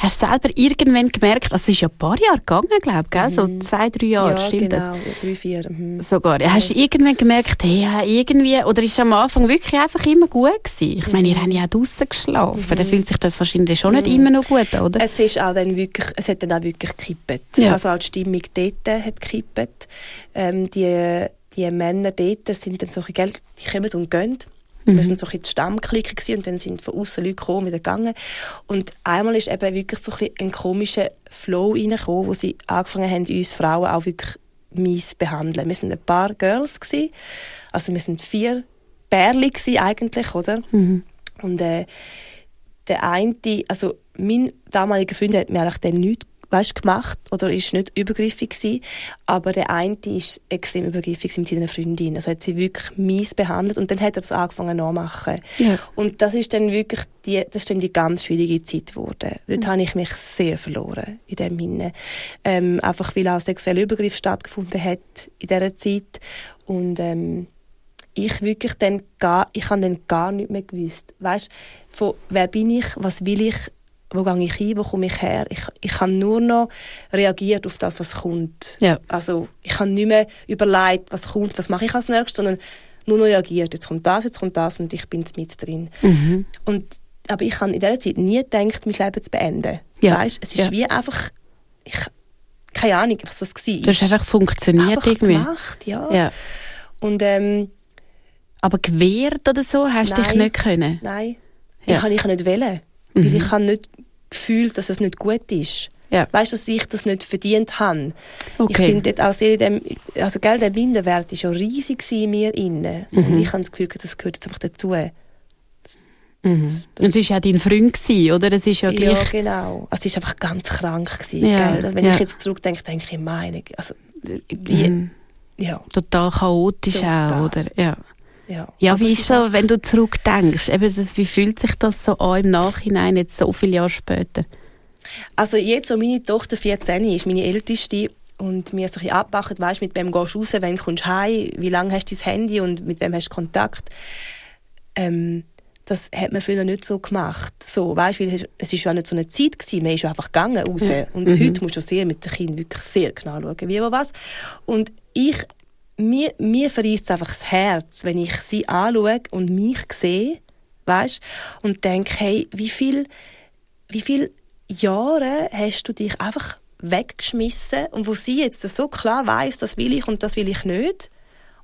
Hast du selber irgendwann gemerkt, also es ist ja ein paar Jahre gegangen, glaube ich, so zwei, drei Jahre,
ja,
stimmt
genau. Drei, vier. Mhm.
das? Sogar. Hast du irgendwann gemerkt, hey, ja, irgendwie, oder ist es am Anfang wirklich einfach immer gut gewesen? Ich meine, ihr habt ja auch draussen geschlafen, dann fühlt sich das wahrscheinlich schon nicht immer noch gut oder?
Es, ist auch dann wirklich, es hat dann auch wirklich gekippt.
Ja.
Also auch die Stimmung dort hat gekippt. Ähm, die, die Männer dort sind dann so, gell, die kommen und gehen. Mhm. Wir sind so ein bisschen die Stammklicke und dann sind von außen Leute gekommen, wieder gegangen. Und einmal ist eben wirklich so ein, bisschen ein komischer Flow reingekommen, wo sie angefangen haben, uns Frauen auch wirklich mies zu behandeln. Wir sind ein paar Girls gewesen, also wir sind vier Bärli eigentlich, oder?
Mhm.
Und äh, der eine, also mein damaliger Freund hat mir eigentlich dann nichts weißt, gemacht oder ist nicht übergriffig gewesen, aber der eine ist extrem übergriffig mit seiner Freundin, also hat sie wirklich mies behandelt und dann hat er das angefangen nachmachen.
Ja.
Und das ist dann wirklich die, das ist dann die ganz schwierige Zeit geworden. Dort
Mhm.
habe ich mich sehr verloren in dem Sinne. Ähm, einfach weil auch sexueller Übergriff stattgefunden hat in dieser Zeit und ähm, ich wirklich dann gar, ich habe dann gar nicht mehr gewusst. Weißt, von wer bin ich, was will ich, wo gehe ich hin, wo komme ich her? Ich, ich habe nur noch reagiert auf das, was kommt.
Ja.
Also ich habe nicht mehr überlegt, was kommt, was mache ich als nächstes, sondern nur noch reagiert. Jetzt kommt das, jetzt kommt das und ich bin mit drin.
Mhm.
Und, aber ich habe in dieser Zeit nie gedacht, mein Leben zu beenden.
Ja.
Weißt, es ist
Ja.
wie einfach, ich, keine Ahnung, was das war.
Du hast einfach funktioniert
einfach
irgendwie.
gemacht, ja.
Ja.
Und ähm,
Aber gewehrt oder so hast du dich nicht können?
Nein,
Ja.
ich habe ich nicht wollen. Weil ich habe nicht gefühlt, dass es nicht gut ist.
Ja.
Weißt du, dass ich das nicht verdient habe.
Okay.
Ich bin dort auch sehr in dem, also gell, der Minderwert war schon riesig in mir innen.
Mhm.
Und ich habe das Gefühl, das gehört jetzt einfach dazu.
Mhm. Und es war ja dein Freund, gewesen, oder? Es ist ja
Ja, genau. Also es war einfach ganz krank. Gewesen,
Ja,
gell? Wenn
ja.
ich jetzt zurückdenke, denke ich, meine, also, wie,
Mhm.
ja,
Total chaotisch
Total.
auch, oder? Ja.
Ja.
Ja, wie ist so, wenn du zurückdenkst? Eben, das, wie fühlt sich das so an im Nachhinein, jetzt so viele Jahre später?
Also jetzt, wo meine Tochter 14 ist, meine älteste, und mir so ein bisschen abmachen, weißt, mit wem gehst du raus, wann kommst du heim, wie lange hast du dein Handy und mit wem hast du Kontakt. Ähm, das hat man früher nicht so gemacht. So, weißt, weil es ist ja nicht so eine Zeit gewesen, man ist ja einfach gegangen raus. Und heute musst du sehr mit den Kindern wirklich sehr genau schauen, wie wo was. Und ich, mir, mir verreist es einfach das Herz, wenn ich sie anschaue und mich sehe, weißt, und denke, hey, wie viel, wie viel Jahre hast du dich einfach weggeschmissen und wo sie jetzt so klar weiß, das will ich und das will ich nicht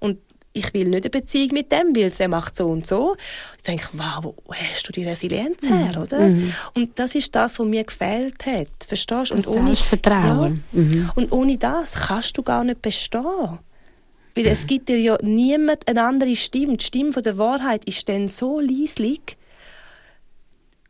und ich will nicht eine Beziehung mit dem, weil der macht so und so. Ich denke, wow, wo hast du die Resilienz her, oder? Und das ist das, was mir gefehlt hat, verstehst du? Und
Das Selbstvertrauen. Mhm.
Ja, und ohne das kannst du gar nicht bestehen. Weil es gibt dir ja niemand eine andere Stimme. Die Stimme von der Wahrheit ist dann so leislich,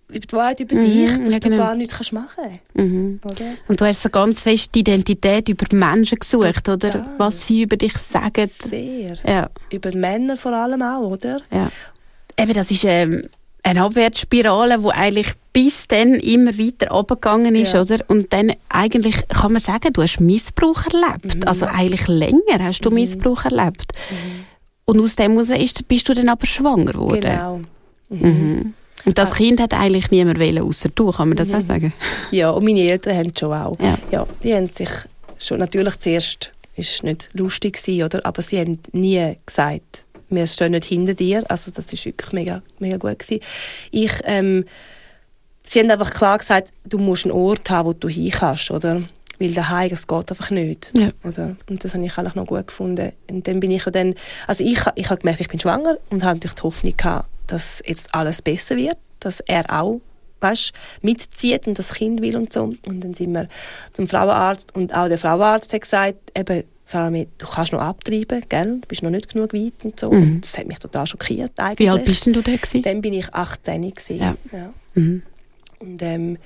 über die Wahrheit über
Mhm,
dich, dass
ja,
du
genau.
gar nichts kannst machen
Mhm.
oder?
Und du hast so ganz fest die Identität über die Menschen gesucht, oder?
Total.
Was sie über dich sagen.
Sehr.
Ja,
Über Männer vor allem auch, oder?
ja. Eben, das ist ähm, eine Abwärtsspirale, die eigentlich bis dann immer weiter runtergegangen ist,
Ja.
oder? Und dann eigentlich kann man sagen, du hast Missbrauch erlebt.
Mhm.
Also eigentlich länger hast du Missbrauch erlebt. Und aus dem heraus ist, bist du dann aber schwanger geworden.
Genau.
Mhm. Und das Kind hat eigentlich niemand wählen, außer du, kann man das auch sagen?
Ja, und meine Eltern haben schon auch.
Ja.
die haben sich schon natürlich zuerst ist nicht lustig gewesen, oder? Aber sie haben nie gesagt, wir stehen nicht hinter dir. Also das ist wirklich mega, mega gut gewesen. Ich, ähm, sie haben einfach klar gesagt, du musst einen Ort haben, wo du hin kannst, oder? Weil daheim, das geht einfach nicht.
Ja.
Oder? Und das habe ich eigentlich noch gut gefunden. Und dann bin ich ja dann, also ich, ich habe gemerkt, ich bin schwanger und habe natürlich die Hoffnung gehabt, dass jetzt alles besser wird, dass er auch weißt, mitzieht und das Kind will und so. Und dann sind wir zum Frauenarzt und auch der Frauenarzt hat gesagt, eben, Salome, du kannst noch abtreiben, gell? du bist noch nicht genug weit und so.
Mhm.
Und das hat mich total schockiert eigentlich.
Wie alt bist denn du da gewesen?
Dann bin ich 18 gewesen.
Ja.
Ja.
Mhm.
Und ähm,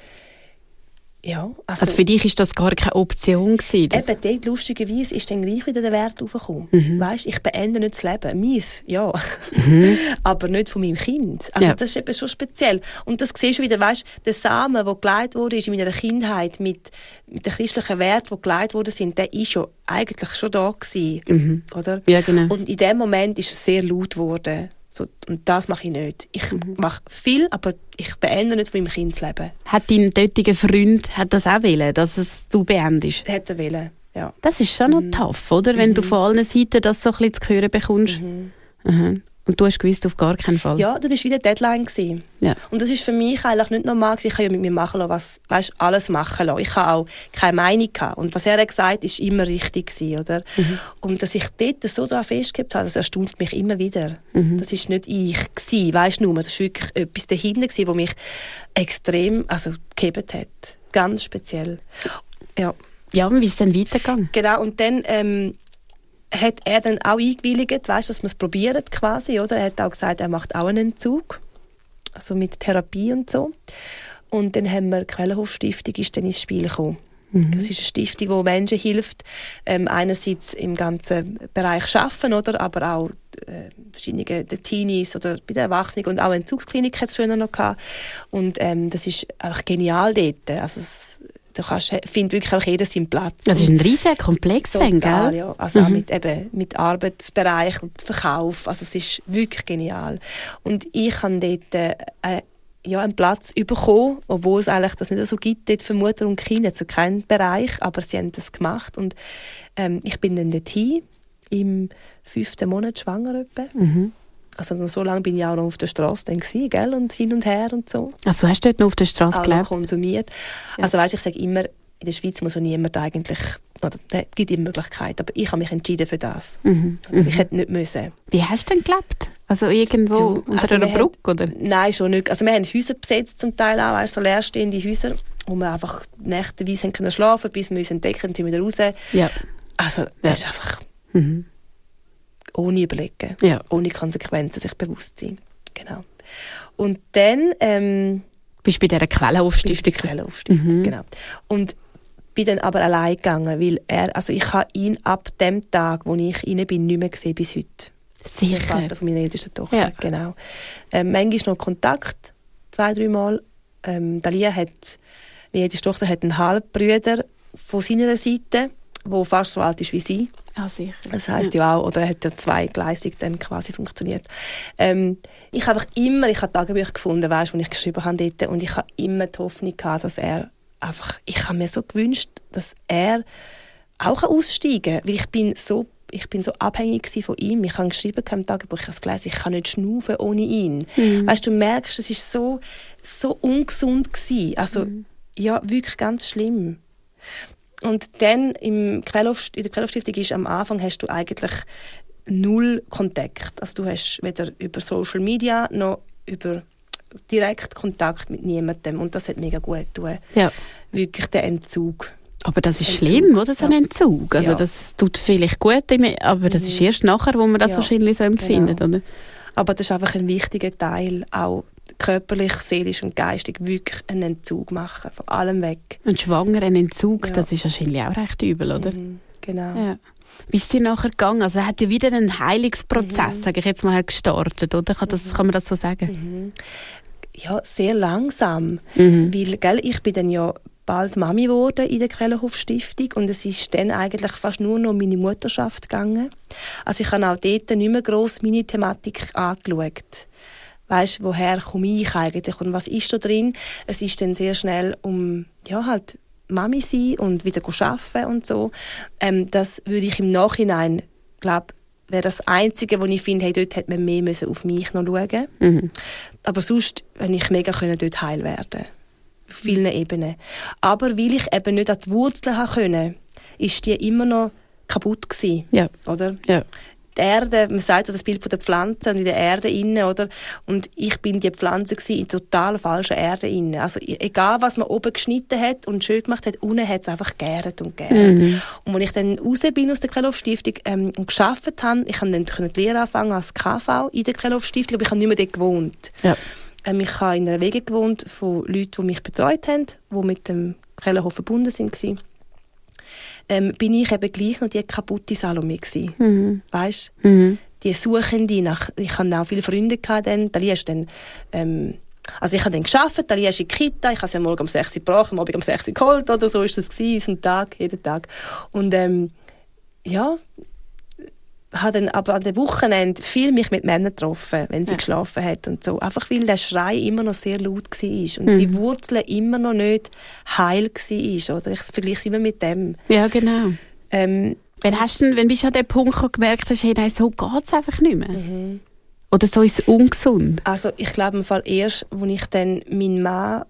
ja, also,
Also für dich ist das gar keine Option gewesen. Das,
Eben, dort lustigerweise ist dann gleich wieder der Wert aufgekommen.
Mhm.
Weißt, ich beende nicht das Leben. Meins, ja. Aber nicht von meinem Kind. Also
Ja.
das ist eben schon speziell. Und das siehst du wieder, weißt, der Samen, der geleitet wurde ist in meiner Kindheit mit, mit den christlichen Werten, die geleitet worden sind, der ist ja eigentlich schon da gewesen. Oder?
Mhm. ja, genau.
Und in dem Moment ist es sehr laut geworden. So, und das mache ich nicht. Ich
Mhm.
mache viel, aber ich beende nicht von meinem Kind das Leben.
Hat dein dortiger Freund hat das auch wollen, dass es du beendest?
Hätte er wollen, ja.
Das ist schon noch tough, oder? Wenn du von allen Seiten das so ein bisschen zu hören bekommst. Mhm. Und du hast gewusst, auf gar keinen Fall?
Ja, das war wieder Deadline. Gewesen.
Ja.
Und das ist für mich eigentlich nicht normal. Ich kann ja mit mir machen lassen, was, weißt, alles machen lassen. Ich habe auch keine Meinung gehabt. Und was er hat gesagt ist immer richtig gewesen, oder?
Mhm.
Und dass ich dort so daran festgehalten habe, das erstaunt mich immer wieder.
Mhm.
Das ist nicht ich gewesen, weißt nur. Das war wirklich etwas dahinter gewesen, wo mich extrem, also, gehebt hat. Ganz speziell. Ja.
Ja, und wie ist es dann weitergegangen?
Genau. Und dann, ähm, hat er dann auch eingewilligt, weißt, dass man es probiert quasi, oder? Er hat auch gesagt, er macht auch einen Entzug, also mit Therapie und so. Und dann haben wir die Quellenhof-Stiftung ist dann ins Spiel gekommen. Das ist eine Stiftung, die Menschen hilft, ähm, einerseits im ganzen Bereich Schaffen, oder, aber auch äh, verschiedene den Teenies oder bei den Erwachsenen und auch eine Entzugsklinik hat es früher noch gehabt. Und ähm, das ist einfach genial dort. Also es, du kannst, findet wirklich auch jeder seinen Platz.
Das ist ein riesiger Komplex,
Total,
gell?
ja. Also auch
Mhm.
mit, eben, mit Arbeitsbereich und Verkauf. Also es ist wirklich genial. Und ich habe dort äh, ja, einen Platz bekommen, obwohl es eigentlich das nicht so gibt dort für Mutter und Kind, also kein Bereich, aber sie haben das gemacht. Und ähm, ich bin dann dorthin, im fünften Monat schwanger etwa.
Mhm.
Also so lange bin ich auch noch auf der Straße dann gewesen, gell? und hin und her und so
Also hast du dort noch auf der Straße gelebt?
konsumiert. Also weißt, ich sage immer, in der Schweiz muss auch niemand eigentlich, oder es gibt immer Möglichkeiten, aber ich habe mich entschieden für das.
Mhm.
Ich hätte nicht müssen.
Wie hast du denn gelebt? Also irgendwo
Du,
unter
also
einer Brücke, oder?
Nein, schon nicht. Also wir haben Häuser besetzt zum Teil auch, also leerstehende Häuser, wo wir einfach nächteweise können schlafen, bis wir uns entdecken, sind wieder raus.
Ja.
Also das ist einfach
Mhm.
Ohne Überlegen,
Ja.
ohne Konsequenzen, sich bewusst sein. Genau. Und dann ähm,
Bist du bei dieser Quellenaufstiftung?
Quellenaufstiftung,
Mhm.
genau. Und bin dann aber allein gegangen, weil er, also ich habe ihn ab dem Tag, wo ich rein bin, nicht mehr gesehen bis heute. Der
Sicher.
Vater von meiner ältesten Tochter,
Ja.
genau. Ähm, manchmal noch Kontakt, zwei, drei Mal. Ähm, Dalia hat, meine älteste Tochter hat einen Halbbruder von seiner Seite, der fast so alt ist wie sie.
Ja, sicher.
Das heisst ja auch, oder er hat ja zweigleisig dann quasi funktioniert. Ähm, ich habe einfach immer, ich habe Tagebücher gefunden, weißt, wo ich geschrieben habe dort, und ich habe immer die Hoffnung gehabt, dass er einfach, ich habe mir so gewünscht, dass er auch aussteigen kann, weil ich bin so ich bin so abhängig von ihm. Ich habe geschrieben im Tagebuch, ich habe es gelesen, ich kann nicht schnaufen ohne ihn. Weißt du, du merkst, es ist so, so ungesund gewesen. Also, ja, wirklich ganz schlimm. Und dann im Quellof, in der Quellof-Stiftung ist am Anfang hast du eigentlich null Kontakt. Also du hast weder über Social Media noch über direkt Kontakt mit niemandem. Und das hat mega gut getan.
Ja.
Wirklich der Entzug.
Aber das ist
Entzug.
schlimm, oder? So ein
Ja.
Entzug. Also
Ja. Mhm.
das tut vielleicht gut, aber das ist erst nachher, wo man das
Ja,
wahrscheinlich so empfindet,
genau.
oder?
Aber das ist einfach ein wichtiger Teil, auch körperlich, seelisch und geistig wirklich einen Entzug machen, von allem weg.
Und schwanger, ein Entzug,
Ja.
das ist wahrscheinlich auch recht übel, oder?
Mhm, genau.
Ja. Wie ist es dir nachher gegangen? Also hat ja wieder ein
Mhm.
Heilungsprozess, sage ich jetzt mal, gestartet, oder? Kann, das, kann man das so sagen?
Ja, sehr langsam.
Mhm.
Weil, gell, ich bin dann ja bald Mami geworden in der Quellenhof-Stiftung und es ist dann eigentlich fast nur noch um meine Mutterschaft gegangen. Also ich habe auch dort nicht mehr gross meine Thematik angeschaut. Weißt, woher komme ich eigentlich und was ist da drin? Es ist dann sehr schnell um, ja, halt Mami sein und wieder arbeiten und so. Ähm, das würde ich im Nachhinein, glaube wäre das Einzige, wo ich finde, hey, dort hätte man mehr müssen auf mich noch schauen
Mhm.
aber sonst, wenn ich mega können dort heil werden auf vielen Ebenen. Aber weil ich eben nicht an die Wurzeln haben können, ist die immer noch kaputt gewesen,
Ja.
oder?
Ja.
Die Erde, man sagt ja das Bild von der Pflanze und in der Erde innen, oder? Und ich bin die Pflanze gewesen, in total falscher Erde innen. Also e- egal, was man oben geschnitten hat und schön gemacht hat, unten hat es einfach gäret und gäret. Und als ich dann raus bin aus der Quellof-Stiftung ähm, und gearbeitet habe, ich habe dann können die Lehre anfangen als KV in der Quellof-Stiftung, aber ich habe nicht mehr dort gewohnt.
Ja.
Ähm, ich habe in einer Wege gewohnt von Leuten, die mich betreut haben, die mit dem Quellenhof verbunden sind. Ähm, bin ich eben gleich noch die kaputte Salome gewesen.
Mhm.
Weißt?
Mhm.
Die Suchende nach, ich hatte auch viele Freunde gehabt dann, Dalia ist dann, ähm, also ich habe dann gearbeitet, Dalia ist in die Kita, ich habe sie am Morgen um 6 Uhr gebracht, am Abend um 6 Uhr geholt, oder so ist das gewesen, unseren Tag, jeden Tag. Und, ähm, ja, habe dann aber an den Wochenenden viel mich mit Männern getroffen, wenn sie
Ja.
geschlafen hat und so. Einfach weil der Schrei immer noch sehr laut war und die Wurzeln immer noch nicht heil war, oder? Ich vergleiche es immer mit dem.
ja, genau.
Ähm,
Wann, hast du, wann bist du an dem Punkt gemerkt hast, hey, nein, so geht es einfach nicht mehr?
Mhm.
Oder so ist es ungesund?
Also ich glaube im Fall erst, als ich dann meinen Mann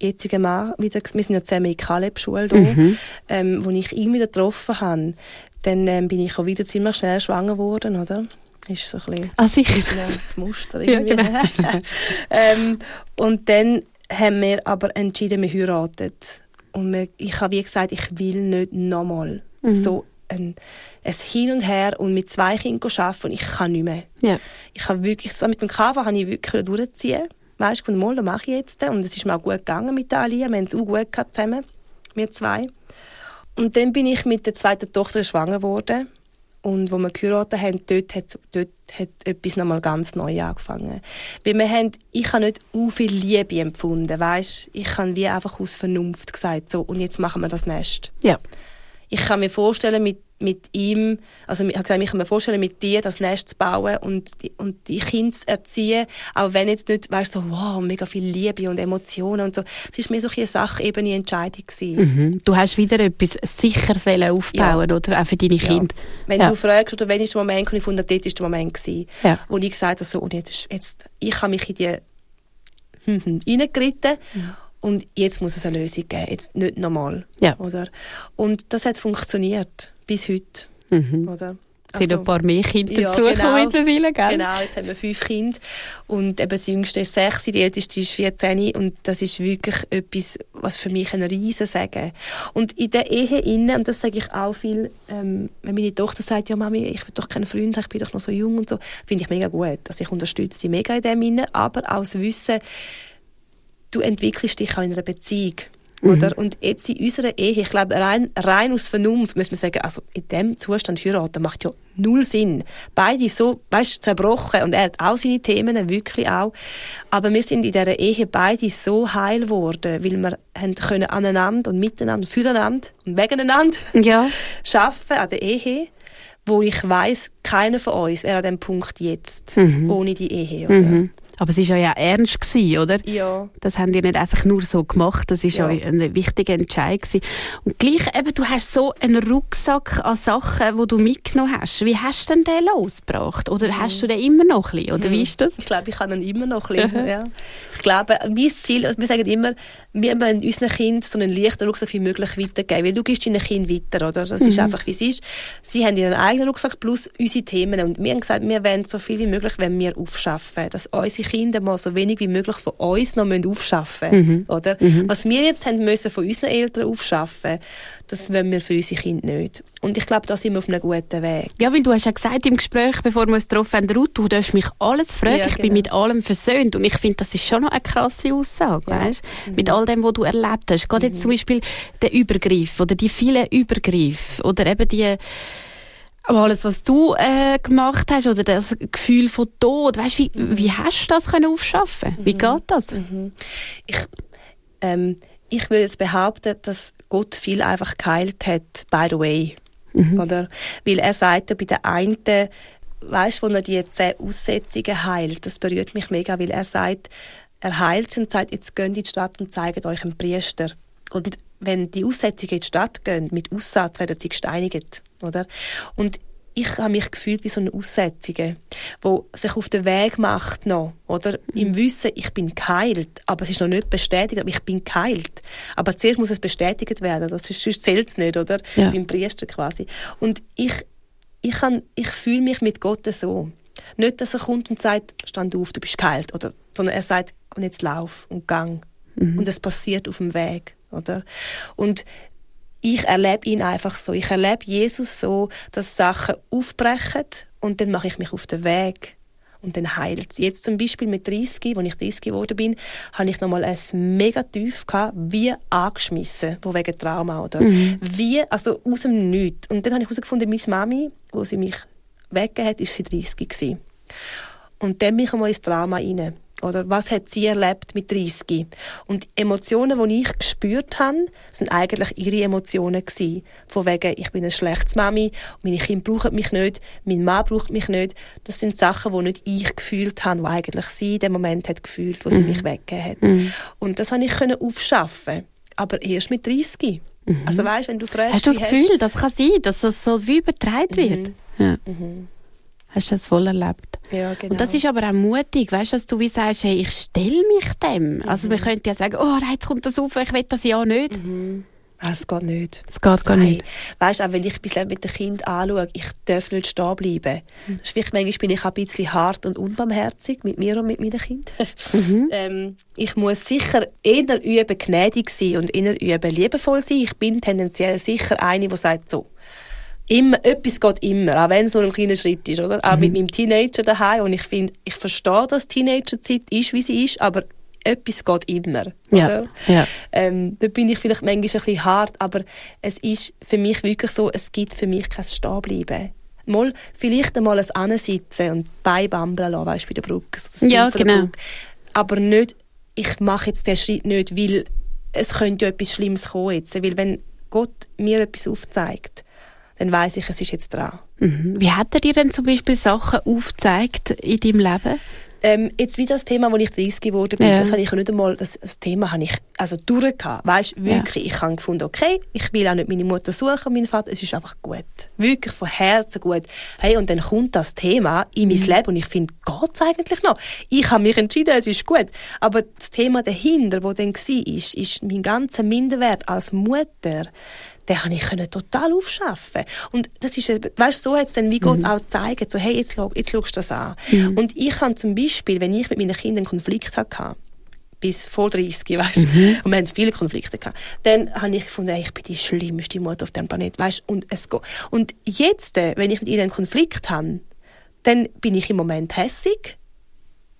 jetzigen Mann wieder, wir sind ja zusammen in Kaleb-Schule mhm. ähm, wo ich ihn wieder getroffen habe, dann ähm, bin ich auch wieder ziemlich schnell schwanger geworden, oder? Ist so ein bisschen
ah, sicher.
das Muster irgendwie. Ja, genau. ähm, und dann haben wir aber entschieden, wir heiraten. Und wir, ich habe wie gesagt, ich will nicht nochmal mhm. so ein, ein Hin und Her und mit zwei Kindern arbeiten und ich kann nicht mehr.
Ja.
Ich habe wirklich, so mit dem Kava habe ich wirklich durchziehen. Weißt du, mal, das mache ich jetzt. Und es ist mir auch gut gegangen mit der Alia. Wir haben es auch gut gehabt zusammen, wir zwei. Und dann bin ich mit der zweiten Tochter schwanger geworden. Und wo wir geheiratet haben, dort hat, dort hat etwas nochmal ganz neu angefangen. Weil wir haben, ich habe nicht so viel Liebe empfunden, weißt? Ich habe wie einfach aus Vernunft gesagt, so, und jetzt machen wir das Nest.
Ja.
Ich kann mir vorstellen, mit mit ihm, also ich habe gesagt, ich kann mir vorstellen, mit dir das Nest zu bauen und die, und die Kinder zu erziehen, auch wenn jetzt nicht, weißt so, wow, mega viel Liebe und Emotionen und so. Es war mir so eine sachebene Entscheidung
Mhm. Du hast wieder etwas Sicheres aufbauen, ja. oder? Auch für deine Kinder. Ja.
Wenn ja. du fragst, oder wenn ist der Moment, und ich fand, dort war der Moment, gewesen, ja. wo ich gesagt habe, so, und jetzt, jetzt, ich habe mich in die hm, hm, reingeritten mhm. und jetzt muss es eine Lösung geben, jetzt nicht normal.
Ja.
Oder? Und das hat funktioniert bis heute.
Mhm. Oder? Es sind also, ein paar mehr Kinder ja, dazu genau, mittlerweile, gell?
Genau, jetzt haben wir fünf Kinder. Und eben das jüngste ist sechs, die älteste ist 14. Und das ist wirklich etwas, was für mich ein riesen Sagen. Und in der Ehe innen, und das sage ich auch viel, ähm, wenn meine Tochter sagt, ja Mami, ich bin doch kein Freund, ich bin doch noch so jung und so, finde ich mega gut. Also ich unterstütze sie mega in dem innen, aber auch das Wissen, du entwickelst dich auch in einer Beziehung. Mhm. Oder? Und jetzt in unserer Ehe, ich glaube, rein, rein aus Vernunft muss man sagen, also in dem Zustand heiraten macht ja null Sinn. Beide so, weißt, zerbrochen und er hat auch seine Themen, wirklich auch. Aber wir sind in dieser Ehe beide so heil geworden, weil wir haben können aneinander und miteinander, füreinander und wegeneinander
ja.
schaffen an der Ehe wo ich weiß, keiner von uns wäre an dem Punkt jetzt mhm. ohne die Ehe. Oder?
Mhm. Aber es war ja ernst, gewesen, oder?
Ja.
Das haben die nicht einfach nur so gemacht, das war ja. ein wichtiger Entscheid. Gewesen. Und gleich eben, du hast so einen Rucksack an Sachen, die du mitgenommen hast. Wie hast du denn den losgebracht? Oder mhm. hast du den immer noch ein bisschen? Oder mhm. wie ist das?
Ich glaube, ich habe ihn immer noch ein bisschen, ja. Ich glaube, mein Ziel, also wir sagen immer, wir müssen unseren Kindern so einen leichten Rucksack wie möglich weitergeben. Weil du gibst deinen Kind weiter, oder? Das mhm. ist einfach, wie es ist. Sie haben ihren eigenen Rucksack plus unsere Themen. Und wir haben gesagt, wir wollen so viel wie möglich, wenn wir aufschaffen, dass unsere Kinder mal so wenig wie möglich von uns noch aufschaffen müssen. Mhm. Oder? Mhm. Was wir jetzt haben müssen von unseren Eltern aufschaffen, das wollen wir für unsere Kinder nicht. Und ich glaube, da sind wir auf einem guten Weg.
Ja, weil du hast ja gesagt im Gespräch, bevor wir uns getroffen haben, Ruth, du darfst mich alles fragen, ja, ich bin genau. mit allem versöhnt. Und ich finde, das ist schon noch eine krasse Aussage, ja. weißt? Mhm. Mit all dem, was du erlebt hast. Gerade mhm. jetzt zum Beispiel der Übergriff oder die vielen Übergriffe oder eben die aber alles, was du äh, gemacht hast oder das Gefühl von Tod, weißt, wie, wie hast du das können aufschaffen? Mhm. Wie geht das?
Mhm. Ich, ähm, ich würde jetzt behaupten, dass Gott viel einfach geheilt hat, by the way. Mhm. Oder? Weil er sagte bei der einen, weißt du, wo er die zehn Aussetzungen heilt, das berührt mich mega, weil er sagt, er heilt sie und sagt, jetzt geht in die Stadt und zeigt euch einen Priester. Und wenn die Aussätzigen in die Stadt gehen, mit Aussatz werden sie gesteinigt, oder? Und ich habe mich gefühlt wie so eine Aussätzige, wo sich auf den Weg macht noch, oder? Mhm. Im Wissen, ich bin geheilt, aber es ist noch nicht bestätigt, aber ich bin geheilt. Aber zuerst muss es bestätigt werden, das ist, sonst zählt es nicht, oder? Ja. Beim Priester quasi. Und ich, ich, kann, ich fühle mich mit Gott so. Nicht, dass er kommt und sagt, stand auf, du bist geheilt, oder? Sondern er sagt, und jetzt lauf und gang. Mhm. Und es passiert auf dem Weg, oder? Und ich erlebe ihn einfach so. Ich erlebe Jesus so, dass Sachen aufbrechen und dann mache ich mich auf den Weg und dann heilt es. Jetzt zum Beispiel mit 30, als ich 30 geworden bin, habe ich nochmal ein mega tief gehabt, wie angeschmissen, wo wegen Trauma oder mhm. wie, also aus dem Nichts. Und dann habe ich herausgefunden, meine Mami, wo sie mich weggegeben hat, ist sie 30 gewesen. Und dann bin ich einmal ins Drama rein. Oder was hat sie erlebt mit 30? Und Emotionen, die ich gespürt habe, sind eigentlich ihre Emotionen gewesen. Von wegen, ich bin eine schlechte Mami, meine Kinder brauchen mich nicht, mein Mann braucht mich nicht. Das sind Sachen, die nicht ich gefühlt habe, die eigentlich sie in dem Moment hat gefühlt, wo sie mhm. mich weggegeben hat. Mhm. Und das konnte ich aufschaffen. Aber erst mit 30. Mhm. Also weißt, wenn du fragst,
Hast du das Gefühl, hast... das kann sein, dass das so wie übertragen wird?
Mhm. Ja. Mhm.
Hast du das voll erlebt?
Ja, genau.
Und das ist aber auch mutig, weißt du, dass du wie sagst, hey, ich stelle mich dem. Also
Mhm.
man könnte ja sagen, oh, jetzt kommt das auf, ich will das ja nicht.
Ah, Es geht nicht.
Das geht gar
Nein.
nicht.
Weißt du, auch wenn ich bis mit dem Kind anschaue, ich darf nicht stehen bleiben.
Mhm.
Vielleicht, manchmal bin ich auch ein bisschen hart und unbarmherzig mit mir und mit meinen Kindern.
Mhm.
ähm, ich muss sicher eher üben, gnädig sein und eher üben, liebevoll sein. Ich bin tendenziell sicher eine, die sagt so, immer, etwas geht immer, auch wenn es nur ein kleiner Schritt ist, oder? Auch
Mhm.
mit meinem Teenager daheim und ich finde, ich verstehe, dass Teenagerzeit ist, wie sie ist, aber etwas geht immer,
Ja,
oder?
ja.
Ähm, da bin ich vielleicht manchmal ein bisschen hart, aber es ist für mich wirklich so, es gibt für mich kein Stehenbleiben. Mal, vielleicht einmal ein Ansitzen und beibambeln lassen, weißt du, bei der Brücke. das
Ja, genau.
Brücke. Aber nicht, ich mache jetzt den Schritt nicht, weil es könnte ja etwas Schlimmes kommen jetzt. Weil wenn Gott mir etwas aufzeigt, dann weiß ich, es ist jetzt dran.
Mhm. Wie hat er dir denn zum Beispiel Sachen aufgezeigt in deinem Leben?
Ähm, jetzt wie das Thema, wo ich 30 geworden bin,
Ja.
das habe ich ja nicht einmal, das, das Thema habe ich also durchgehabt. Weißt, wirklich, ich habe gefunden, okay, ich will auch nicht meine Mutter suchen, meinen Vater, es ist einfach gut. Wirklich von Herzen gut. Hey, und dann kommt das Thema in mein Leben und ich finde, geht's eigentlich noch? Ich habe mich entschieden, es ist gut. Aber das Thema dahinter, wo dann war, ist, ist mein ganzer Minderwert als Mutter, den habe ich total aufschaffen und das ist weißt so hat es dann wie Gott auch gezeigt so hey jetzt schau, jetzt schaust du das an und ich habe zum Beispiel wenn ich mit meinen Kindern einen Konflikt hatte bis vor 30, weißt Und wir haben viele Konflikte gehabt. Dann habe ich gefunden, ey, ich bin die schlimmste Mutter auf diesem Planeten, weißt Und es geht. Und jetzt, äh, wenn ich mit ihnen einen Konflikt habe, dann bin ich im Moment hässig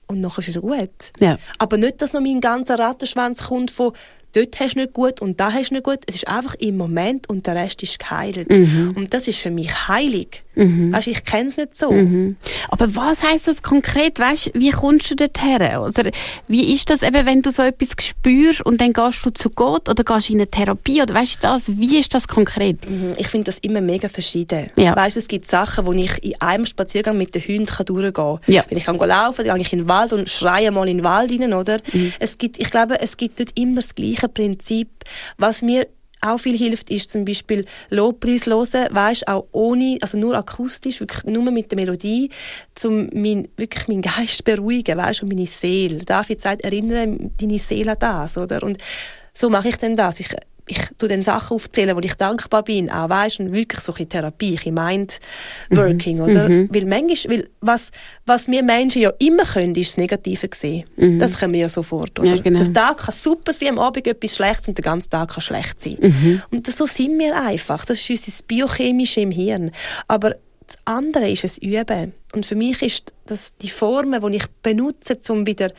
und nachher ist es wieder gut.
Ja.
Aber nicht, dass noch mein ganzer Rattenschwanz kommt von dort hast du nicht gut und da hast du nicht gut. Es ist einfach im Moment und der Rest ist geheilt. Und das ist für mich heilig. Weißt, ich kenne es nicht so.
Mhm. Aber was heißt das konkret? Weißt, wie kommst du dorthin? Oder wie ist das eben, wenn du so etwas spürst und dann gehst du zu Gott oder gehst in eine Therapie oder weißt das? Wie ist das konkret?
Mhm, Ich finde das immer mega verschieden.
Ja.
Weißt, es gibt Sachen, wo ich in einem Spaziergang mit den Hunden kann durchgehen kann.
Ja.
Wenn ich kann laufen dann gehe ich in den Wald und schreie mal in den Wald rein, oder?
Mhm.
Es gibt, ich glaube, es gibt dort immer das gleiche Prinzip. Was mir auch viel hilft, ist zum Beispiel Lobpreis hören, weisst, auch ohne, also nur akustisch, wirklich nur mit der Melodie, um mein, wirklich meinen Geist beruhigen, weisst, und meine Seele. David sagt, erinnere deine Seele an das, oder? Und so mache ich dann das. Ich, ich tu dann Sachen aufzählen, wo ich dankbar bin, auch weisst, und wirklich so in Therapie, in Mind-Working, oder? Weil manchmal, weil was, was wir Menschen ja immer können, ist das Negative sehen. Das können wir ja sofort, oder?
Ja, genau.
Der Tag kann super sein, am Abend etwas Schlechtes und der ganze Tag kann schlecht sein.
Mhm.
Und das, so sind wir einfach. Das ist unser Biochemische im Hirn. Aber das andere ist es Üben. Und für mich ist das die Formen, die ich benutze, um wieder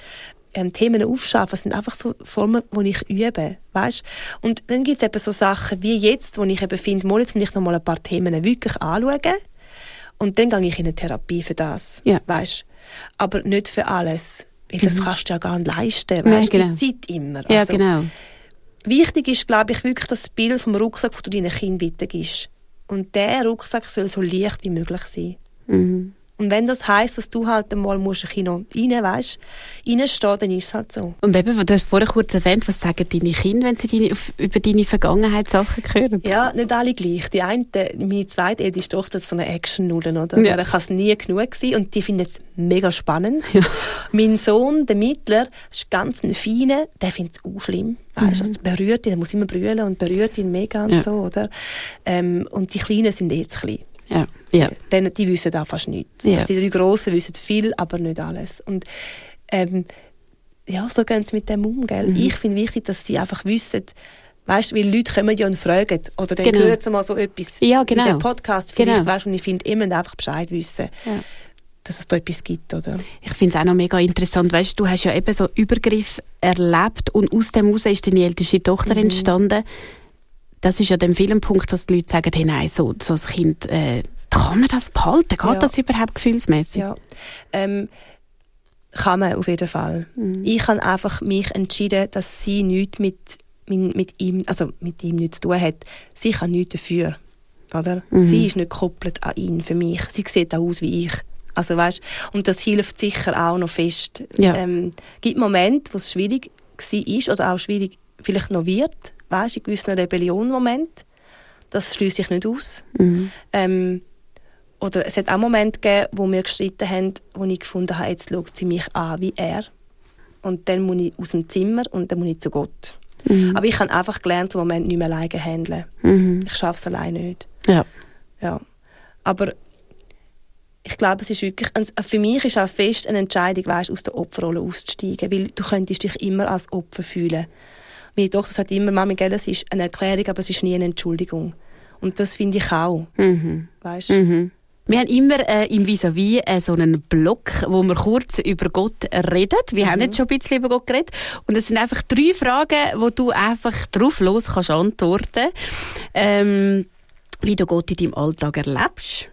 ähm, Themen aufzuschaffen, sind einfach so Formen, die ich übe, weißt? Und dann gibt es eben so Sachen wie jetzt, wo ich eben finde, mal jetzt will ich noch mal ein paar Themen wirklich anschauen und dann gehe ich in eine Therapie für das,
Ja.
weißt? Aber nicht für alles, weil das kannst du ja gar nicht leisten, weißt?
genau.
Die Zeit immer.
Ja,
Also,
genau.
Wichtig ist, glaube ich, wirklich das Bild vom Rucksack, den du deinen Kindern weitergibst. Und der Rucksack soll so leicht wie möglich sein.
Mhm.
Und wenn das heisst, dass du halt einmal musst ein Kino rein, weißt, reinstehen, dann ist es halt so.
Und eben, du hast vorher kurz erwähnt, was sagen deine Kinder, wenn sie deine, über deine Vergangenheit Sachen hören?
Ja, nicht alle gleich. Die eine, meine zweite Tochter, ist so eine Action-Nudeln, oder?
Ja.
Ja. kann es nie genug sein und die findet es mega spannend. Mein Sohn, der Mittler, ist ganz ein feiner, der findet es auch schlimm. Weißt, also berührt ihn, er muss immer brüllen und berührt ihn mega und
Ja.
so, oder? Ähm, und die Kleinen sind jetzt klein.
Ja, ja.
Denn die wissen auch fast nichts.
Ja.
Also die drei Grossen wissen viel, aber nicht alles. Und ähm, ja, so gehen sie mit dem um. Gell?
Mhm.
Ich finde wichtig, dass sie einfach wissen, weißt, weil Leute kommen ja und fragen, oder dann
Genau.
hören sie mal so etwas
Ja,
in
genau.
dem Podcast vielleicht,
Genau.
weißt, und ich finde, müsst einfach Bescheid wissen,
Ja.
dass es da etwas gibt, oder?
Ich finde es auch noch mega interessant. Weißt, du hast ja eben so Übergriff erlebt und aus dem heraus ist deine älteste Tochter
Mhm.
entstanden. Das ist ja der Punkt, dass die Leute sagen, hey, nein, so, so ein Kind, äh, kann man das behalten? Geht
Ja.
das überhaupt gefühlsmäßig?
Ja. Ähm, kann man auf jeden Fall.
Mhm.
Ich habe einfach mich entschieden, dass sie nichts mit, mit ihm, also mit ihm nichts zu tun hat. Sie kann nichts dafür. Oder?
Mhm.
Sie ist nicht gekoppelt an ihn für mich. Sie sieht auch aus wie ich. Also weißt, und das hilft sicher auch noch fest.
Ja.
Ähm, gibt Momente, wo es schwierig war oder auch schwierig vielleicht noch wird. Weißt, in gewissen Rebellionmomenten. Das schließe ich nicht aus.
Mhm.
Ähm, oder es hat auch Momente gegeben, wo wir gestritten haben, wo ich gefunden habe, jetzt schaut sie mich an wie er. Und dann muss ich aus dem Zimmer und dann muss ich zu Gott. Mhm. Aber ich habe einfach gelernt, im Moment nicht mehr alleine zu handeln. Mhm. Ich schaffe es alleine nicht.
Ja.
ja. Aber ich glaube, es ist wirklich, für mich ist auch fest eine Entscheidung, weißt, aus der Opferrolle auszusteigen, weil du könntest dich immer als Opfer fühlen. Meine Tochter sagt immer, Mami, gell, es ist eine Erklärung, aber es ist nie eine Entschuldigung. Und das finde ich auch. Mhm. Weißt?
Mhm. Wir haben immer äh, im Vis-a-vis äh, so einen Block, wo wir kurz über Gott reden. Wir mhm. haben jetzt schon ein bisschen über Gott geredet. Und es sind einfach drei Fragen, wo du einfach drauf los kannst antworten. Ähm, wie du Gott in deinem Alltag erlebst.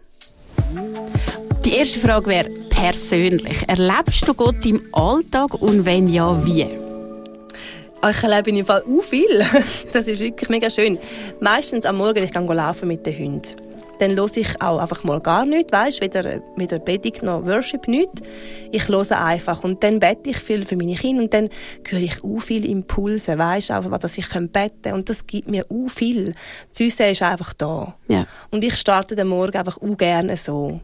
Die erste Frage wäre persönlich. Erlebst du Gott im Alltag und wenn ja, wie?
Ich erlebe in Fall auch viel. Das ist wirklich mega schön. Meistens am Morgen ich gehe laufen mit den Hunden dann höre ich auch einfach mal gar nichts, weißt, weder, weder Predigt noch Worship nicht. Ich höre einfach und dann bete ich viel für meine Kinder und dann höre ich auch viele Impulse, weißt, einfach, dass ich beten kann und das gibt mir auch viel. Die Süße ist einfach da.
Ja.
Und ich starte den Morgen einfach auch gerne so.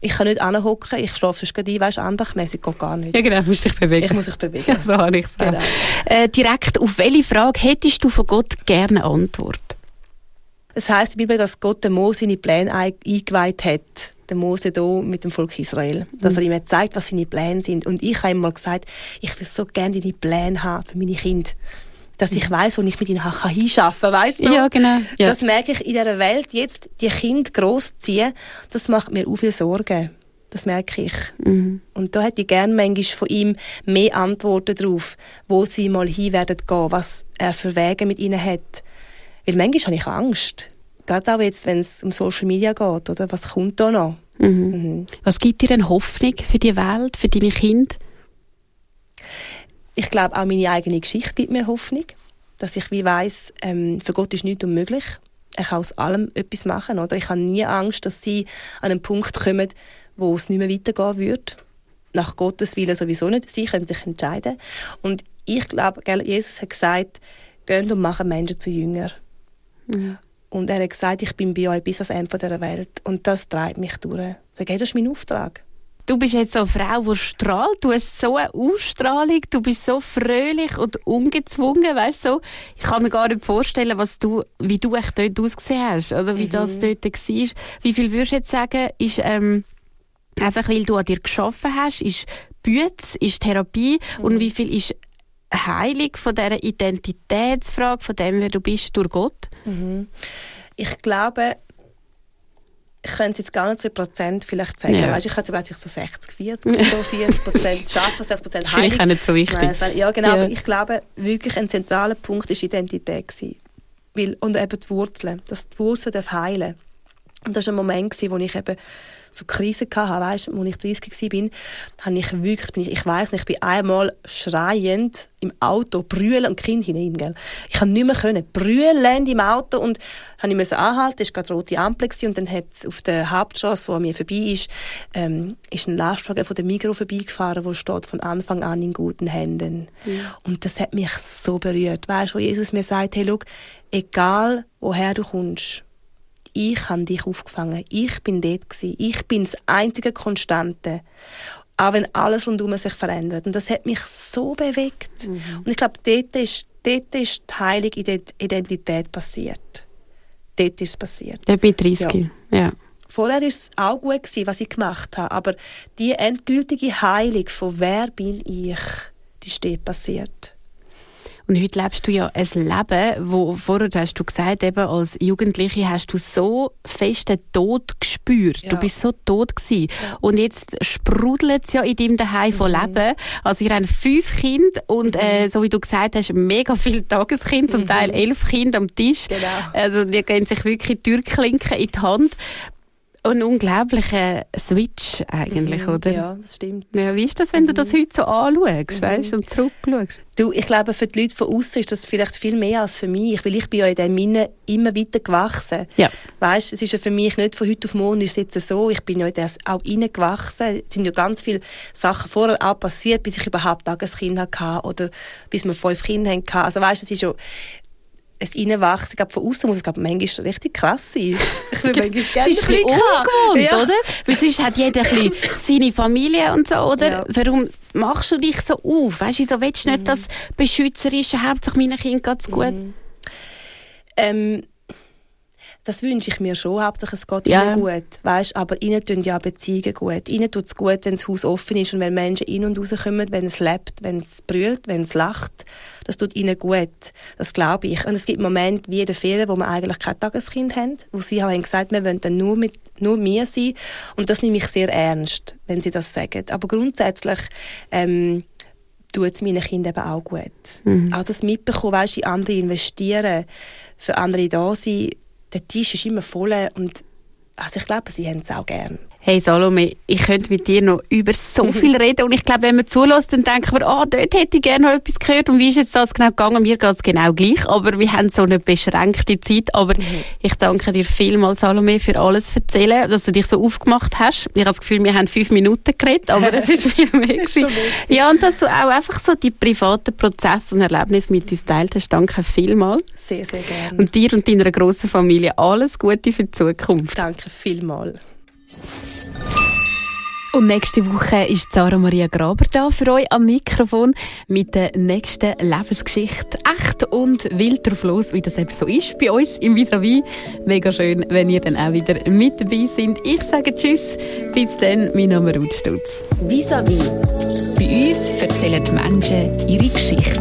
Ich kann nicht anhocken, ich schlafe sonst gerade ein, weißt, andachmässig geht gar nicht.
Ja genau, musst dich bewegen.
Ich muss mich bewegen.
Ja, so habe ich es genau. Äh, direkt, auf welche Frage hättest du von Gott gerne Antwort?
Es heißt in der Bibel, dass Gott den Mose seine Pläne eingeweiht hat. Der Mose hier mit dem Volk Israel. Dass er ihm zeigt, was seine Pläne sind. Und ich habe ihm mal gesagt, ich will so gerne deine Pläne haben für meine Kinder. Dass ich weiß, wo ich mit ihnen kann hinschaffen kann. Weißt du?
Ja, genau. Ja.
Das merke ich in dieser Welt jetzt, die Kinder großziehen, das macht mir auch viel Sorgen. Das merke ich. Mhm. Und da hätte ich gerne manchmal von ihm mehr Antworten darauf, wo sie mal hin werden gehen, was er für Wege mit ihnen hat. Weil manchmal habe ich Angst. Gerade auch jetzt, wenn es um Social Media geht, oder? Was kommt da noch?
Mhm. Mhm. Was gibt dir denn Hoffnung für die Welt, für deine Kinder?
Ich glaube, auch meine eigene Geschichte gibt mir Hoffnung. Dass ich wie weiss, ähm, für Gott ist nichts unmöglich. Er kann aus allem etwas machen. Oder? Ich habe nie Angst, dass sie an einen Punkt kommen, wo es nicht mehr weitergehen wird. Nach Gottes Willen sowieso nicht. Sie können sich entscheiden. Und ich glaube, Jesus hat gesagt, gehen und machen Menschen zu Jünger. Ja. Und er hat gesagt, ich bin bei euch bis ans Ende dieser Welt. Und das treibt mich durch. Sage, hey, das ist mein Auftrag.
Du bist jetzt so eine Frau, die strahlt. Du hast so eine Ausstrahlung. Du bist so fröhlich und ungezwungen, weißt so. Ich kann mir gar nicht vorstellen, was du, wie du echt dort ausgesehen hast. Also, wie mhm. das dort war. Wie viel würdest du jetzt sagen, ist, ähm, einfach weil du an dir geschaffen hast, ist Bütz, ist Therapie mhm. und wie viel ist Heilung von dieser Identitätsfrage, von dem, wer du bist, durch Gott?
Mhm. Ich glaube, ich könnte jetzt gar nicht so Prozent vielleicht sagen. Ja. Weißt, ich könnte vielleicht so 60, 40, so 40 Prozent schaffen, 60 Prozent Heilung.
Finde ich auch nicht so wichtig.
Nein, ja, genau. Ja. Aber ich glaube, wirklich ein zentraler Punkt ist Identität gewesen. Weil, und eben die Wurzeln. Dass die Wurzeln heilen Und das war ein Moment, wo ich eben so Krisen hatte, weißt, als ich 30 war, habe ich wirklich, bin ich, ich weiss nicht, ich bin einmal schreiend im Auto, brüllen und Kind hinein, gell. Ich konnte nicht mehr können, brüllend im Auto und habe ich anhalten, es war gerade rote Ampel und dann hat auf der Hauptstraße, wo an mir vorbei ist, ähm, ist ein Lastwagen von der Migro vorbeigefahren, wo steht von Anfang an in guten Händen. Mhm. Und das hat mich so berührt, weißt, wo Jesus mir sagt, hey, schau, egal woher du kommst, ich habe dich aufgefangen. Ich bin dort gewesen. Ich bin das einzige Konstante. Auch wenn alles rundum sich verändert. Und das hat mich so bewegt. Mhm. Und ich glaube, dort ist, dort ist die heilige Identität passiert. Dort ist es passiert.
Der bei 30. Ja. ja.
Vorher war es auch gut, gewesen, was ich gemacht habe. Aber die endgültige Heilung von wer bin ich, die steht passiert.
Und heute lebst du ja ein Leben, wo vorher hast du gesagt, eben als Jugendliche hast du so fest den Tod gespürt. Ja. Du bist so tot gewesen. Ja. Und jetzt sprudelt es ja in deinem Daheim von mhm. Leben. Also ich habe fünf Kinder und mhm. äh, so wie du gesagt hast, mega viele Tageskinder, zum mhm. Teil elf Kinder am Tisch. Genau. Also die gehen sich wirklich Türklinken in die Hand ein unglaublicher Switch eigentlich,
mhm,
oder?
Ja, das stimmt.
Ja, wie ist das, wenn mhm. du das heute so anschaust, mhm. weißt, und zurückschaust?
Du, ich glaube, für die Leute von außen ist das vielleicht viel mehr als für mich, weil ich bin ja in dem Minne immer weiter gewachsen.
Ja.
Weißt, es ist ja für mich nicht von heute auf morgen ist es jetzt so, ich bin ja in das auch reingewachsen. Es sind ja ganz viele Sachen vorher auch passiert, bis ich überhaupt ein Kind hatte oder bis wir fünf Kinder hatten. Also weißt, es ist ja es reinwachsen. Ich glaube, von außen muss es glaube manchmal richtig krass sein. Ich will manchmal
gerne Es ist ein bisschen ungewohnt, ja. oder? Weil sonst hat jeder ein seine Familie und so, oder? Ja. Warum machst du dich so auf? Weißt du, so willst du nicht mhm. das Beschützerische, Hauptsache meinen Kindern geht gut? Mhm.
Ähm, das wünsche ich mir schon, hauptsächlich es geht ja. ihnen gut, weißt, aber ihnen tun ja Beziehungen gut. Ihnen tut es gut, wenn das Haus offen ist und wenn Menschen in und rauskommen, wenn es lebt, wenn es brüllt, wenn es lacht. Das tut ihnen gut. Das glaube ich. Und es gibt Momente wie in der Ferien, wo wir eigentlich kein Tageskind haben, wo sie haben gesagt, wir wollen dann nur mit nur mir sein. Und das nehme ich sehr ernst, wenn sie das sagen. Aber grundsätzlich ähm, tut es meinen Kindern eben auch gut. Mhm. Auch das mitbekommen, weißt, in andere investieren, für andere da sein, der Tisch ist immer voll und also ich glaube, sie haben es auch gern.
Hey Salome, ich könnte mit dir noch über so viel reden und ich glaube, wenn man zulässt, dann denkt man, ah, oh, dort hätte ich gerne noch etwas gehört und wie ist jetzt das genau gegangen? Mir geht es genau gleich, aber wir haben so eine beschränkte Zeit, aber mhm. ich danke dir vielmals, Salome, für alles erzählen, dass du dich so aufgemacht hast. Ich habe das Gefühl, wir haben fünf Minuten geredet, aber es ist viel mehr gewesen. Ja, und dass du auch einfach so die privaten Prozesse und Erlebnisse mit uns teilt hast, danke vielmals.
Sehr, sehr gerne.
Und dir und deiner grossen Familie alles Gute für die Zukunft.
Danke vielmals.
Und nächste Woche ist Sarah Maria Graber da für euch am Mikrofon mit der nächsten Lebensgeschichte. Echt und wild drauf los, wie das eben so ist bei uns im vis -vis. Mega schön, wenn ihr dann auch wieder mit dabei seid. Ich sage Tschüss. Bis dann, mein Name ist Ruth Stutz.
vis -vis.
Bei uns erzählen die Menschen ihre Geschichte.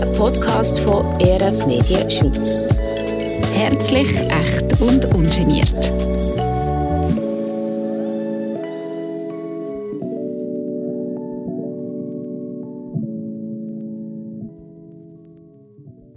Ein Podcast von ERF Medien Schweiz.
Herzlich, echt und ungeniert.